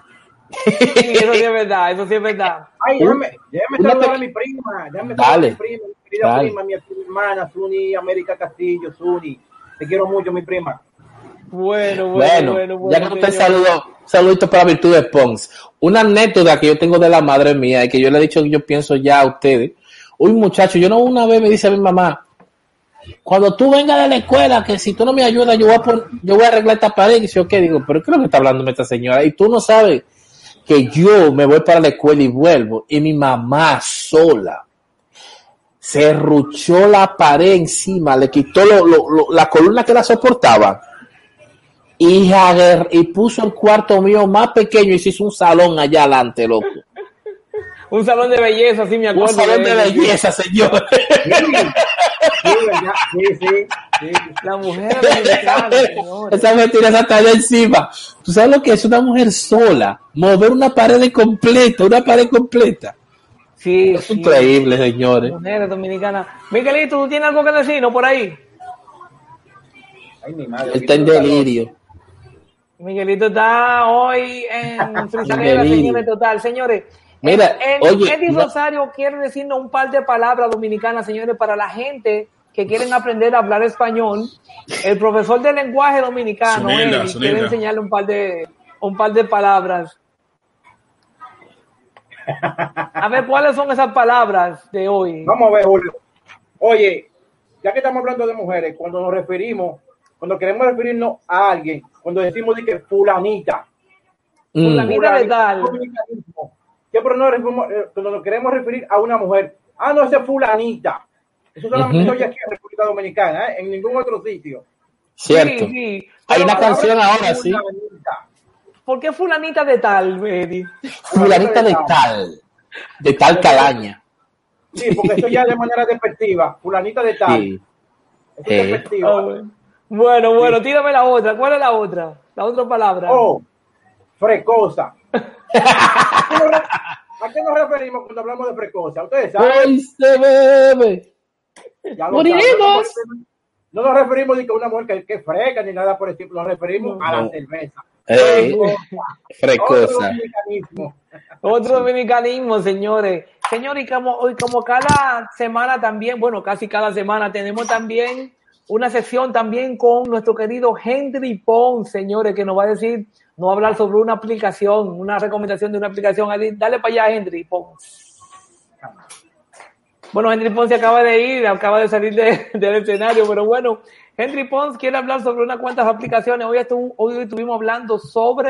Sí, eso sí es verdad, eso sí es verdad. Ay, déjame, déjame saludar pe- a mi prima, déjame Dale. a mi prima, mi querida Dale. prima, mi hermana, Suni, América Castillo, Suni. Te quiero mucho, mi prima. Bueno, bueno, Bueno, bueno, bueno. ya que usted saludó, saludito para Virtudes Pons. Una anécdota que yo tengo de la madre mía y que yo le he dicho que yo pienso ya a ustedes. Un muchacho, yo no una vez me dice a mi mamá, cuando tú vengas de la escuela, que si tú no me ayudas, yo voy a, yo voy a arreglar esta pared. Y dice, ¿qué? Digo, pero ¿qué es lo que está hablando esta señora? Y tú no sabes que yo me voy para la escuela y vuelvo. Y mi mamá sola se ruchó la pared encima, le quitó la columna que la soportaba y, y puso el cuarto mío más pequeño y se hizo un salón allá adelante, loco. Un salón de belleza, sí me Un acuerdo. salón de belleza, señor. Sí, sí, sí, sí. La mujer dominicana, señores. Esa mujer tiene esa talla encima. ¿Tú sabes lo que es una mujer sola? Mover una pared completa, una pared completa. Sí, Es sí. increíble, señores. Mujeres dominicanas. Miguelito, ¿tú tienes algo que decirnos por ahí? Ay, mi madre. Está en delirio. Miguelito está hoy en Miguelito. señores, total. Señores, Mira, el, oye, Eddie no- Rosario quiere decirnos un par de palabras dominicanas, señores, para la gente que quieren aprender a hablar español. El profesor de lenguaje dominicano, Sonela, Eddie, quiere enseñarle un par de un par de palabras. A ver, ¿cuáles son esas palabras de hoy? Vamos a ver, Julio. Oye, ya que estamos hablando de mujeres, cuando nos referimos, cuando queremos referirnos a alguien, cuando decimos de que fulanita, Mm. Fulanita de tal. Nos referimos, eh, cuando nos queremos referir a una mujer, ah, no, esa es fulanita. Eso solamente se oye aquí en República Dominicana, ¿eh? en ningún otro sitio. Cierto. Sí, sí. Hay una canción ahora, sí. Fulanita. ¿Por qué fulanita de tal, Eddie? Fulanita de tal. De tal calaña. Sí, porque eso ya de manera despectiva. Fulanita de tal. Sí. Eso Eh. es despectivo. Ah, bueno. Bueno, bueno, tírame la otra. ¿Cuál es la otra? La otra palabra. Oh, frecosa. ¿A qué nos referimos cuando hablamos de frecosa? Ustedes saben. Hoy se bebe. Moriremos. No nos referimos ni que una mujer que, que freca ni nada por el estilo. Nos referimos a la cerveza. Ey, Otro frecosa. dominicanismo. Otro dominicanismo, señores. Señores, y como, y como cada semana también, bueno, casi cada semana tenemos también una sesión también con nuestro querido Henry Pons, señores, que nos va a decir, a hablar sobre una aplicación, una recomendación de una aplicación. Dale para allá, Henry Pons. Bueno, Henry Pons se acaba de ir, acaba de salir de- del escenario, pero bueno, Henry Pons quiere hablar sobre unas cuantas aplicaciones. Hoy, hoy estuvimos hablando sobre,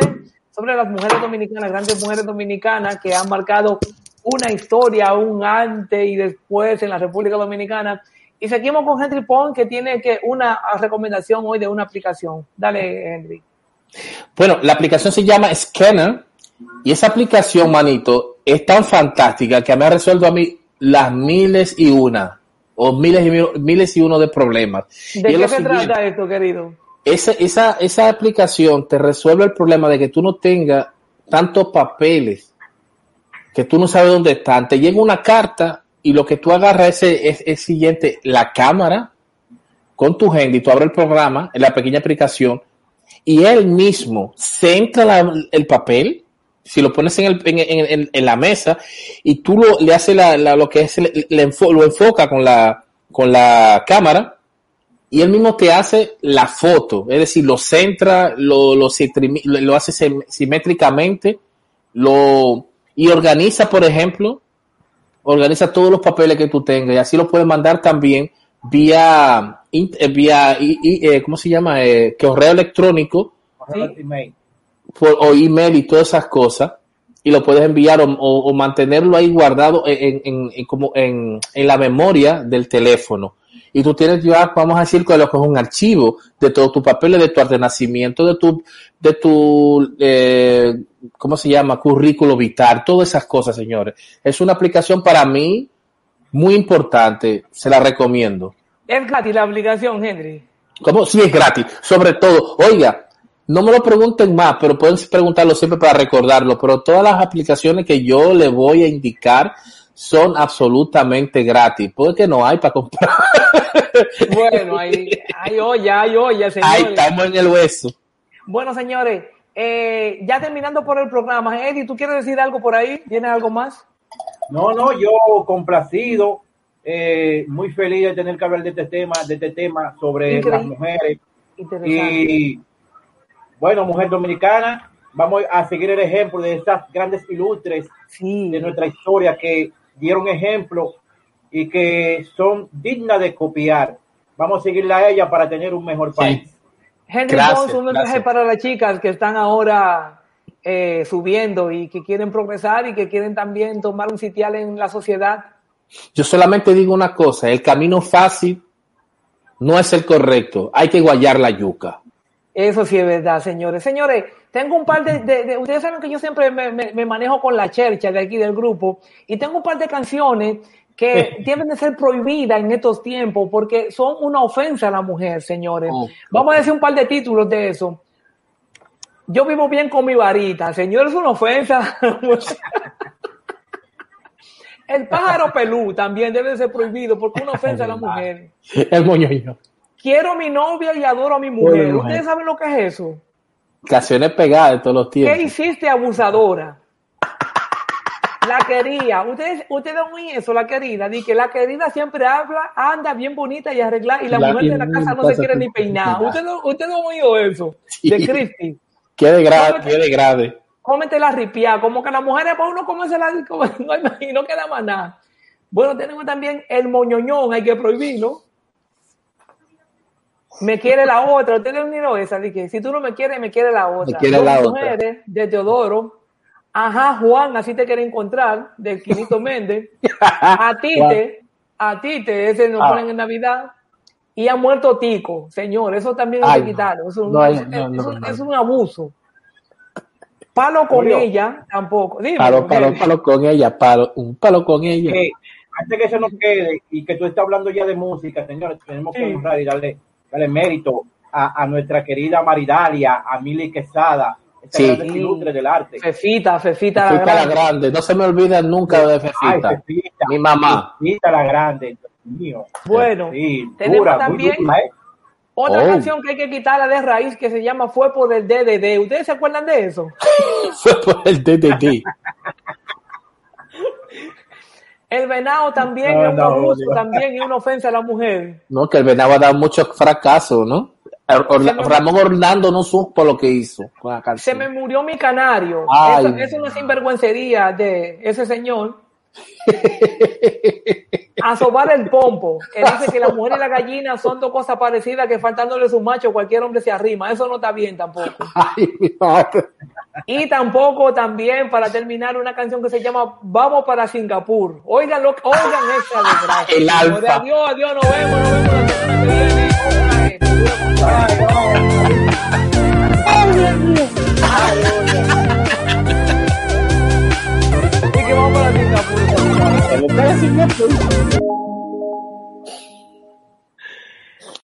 sobre las mujeres dominicanas, grandes mujeres dominicanas que han marcado una historia, un antes y después en la República Dominicana. Y seguimos con Henry Pons, que tiene que una recomendación hoy de una aplicación. Dale, Henry. Bueno, la aplicación se llama Scanner y esa aplicación, manito, es tan fantástica que me ha resuelto a mí las miles y una o miles y mil- miles y uno de problemas. ¿De Y qué se trata esto, querido? esa, esa, esa aplicación te resuelve el problema de que tú no tengas tantos papeles que tú no sabes dónde están. Te llega una carta y lo que tú agarras es, es, es siguiente, la cámara con tu handy, tú abres el programa, en la pequeña aplicación, y él mismo centra el papel, si lo pones en, el, en, la mesa, y tú lo, le haces la, lo que es, lo enfoca con la, con la cámara, y él mismo te hace la foto, es decir, lo centra, lo, lo, lo- hace sim- simétricamente, lo, y organiza, por ejemplo, organiza todos los papeles que tú tengas y así lo puedes mandar también vía, vía i- i- eh, ¿cómo se llama? Eh, correo electrónico Correo email. por- o email y todas esas cosas y lo puedes enviar o, o- o mantenerlo ahí guardado en, en- en- como en, en la memoria del teléfono. Y tú tienes ya, vamos a decir, que lo que es un archivo de todos tus papeles, de tu arte de nacimiento, de tu, de tu, eh, ¿cómo se llama? Currículo vital, todas esas cosas, señores. Es una aplicación para mí muy importante, se la recomiendo. Es gratis la aplicación, Henry. ¿Cómo? Sí, es gratis. Sobre todo, oiga, no me lo pregunten más, pero pueden preguntarlo siempre para recordarlo. Pero todas las aplicaciones que yo le voy a indicar son absolutamente gratis. Porque no hay para comprar. Bueno, hay, hay olla, hay olla, Ahí señores. estamos en el hueso. Bueno, señores, eh, ya terminando por el programa, Eddie, ¿tú quieres decir algo por ahí? ¿Tienes algo más? No, no, yo complacido, eh, muy feliz de tener que hablar de este tema, de este tema sobre Increíble. las mujeres. Y bueno, mujer dominicana, vamos a seguir el ejemplo de esas grandes ilustres Sí. de nuestra historia que dieron ejemplo y que son dignas de copiar. Vamos a seguirla a ella para tener un mejor país. Henry Gracias, Pons, un mensaje gracias. para las chicas que están ahora eh, subiendo y que quieren progresar y que quieren también tomar un sitial en la sociedad. Yo solamente digo una cosa, el camino fácil no es el correcto, hay que guayar la yuca. Eso sí es verdad, señores. Señores, tengo un par de, de- de- ustedes saben que yo siempre me, me- me manejo con la chercha de aquí del grupo y tengo un par de canciones que deben de ser prohibidas en estos tiempos porque son una ofensa a la mujer, señores. Oh, Vamos a decir un par de títulos de eso. Yo vivo bien con mi varita, señor, es una ofensa. El pájaro pelú también debe de ser prohibido porque es una ofensa a la mujer. El moñoño. quiero a mi novia y adoro a mi mujer. Bueno. ¿Ustedes saben lo que es eso? Canciones pegadas de todos los ¿Qué tiempos. hiciste, abusadora? La quería. Ustedes, ustedes oí eso, la querida. Di que la querida siempre habla, anda bien bonita y arreglada, y la, La- mujer de la casa no se quiere ni peinar. Ustedes usted no han oído eso Sí. de Cristi. Qué de grade, qué de grade. Cómete la ripia, como que las mujeres para uno comerse la como- no, y no queda más nada. Bueno, tenemos también el moñoñón, hay que prohibirlo. Me quiere la otra, ustedes han unido esa, que si tú no me quieres, me quiere la otra. quiere Dos la otra. de Teodoro. Ajá, Juan, así te quiere encontrar, de Quinito Méndez. A Tite, a Tite, ese nos Ah. ponen en Navidad. Y ha muerto Tico, señor, eso también hay Ay, que no. quitarlo. Es un, No hay- es- no, no, es un- no. es un abuso. Palo con Julio. ella, tampoco. Dime, Palo, palo, palo con ella, palo, un palo con ella. que antes que se nos quede y que tú estás hablando ya de música, señores, tenemos que honrar y darle, darle mérito a, a nuestra querida Maridalia, a Mili Quesada, esta Sí. gran ilustre del arte. Fefita, Fefita, la Fefita la grande. grande, no se me olvida nunca de Ay, Fefita. Fefita, Mi mamá. Fefita la grande, Dios mío. Bueno, Sí, tenemos dura, muy también dura, ¿eh? Otra Oh. canción que hay que quitarla de raíz que se llama Fue por el DDD. ¿Ustedes se acuerdan de eso? Fue por el DDD. El venado también No, es un no, abuso, también y una ofensa a la mujer. No, que el venado ha dado muchos fracasos, ¿no? Or- Se Ramón Orlando no supo lo que hizo con la Se canción. me murió mi canario. Ay. Eso, es una sinvergüencería de ese señor. A el pompo, que dice que la mujer y la gallina son dos cosas parecidas que faltándole su macho cualquier hombre se arrima. Eso no está bien tampoco. Y tampoco también para terminar una canción que se llama Vamos para Singapur. Oigan, lo, oigan esta de ah, El alfa. Pues, adiós, adiós, nos vemos, Pero, pero,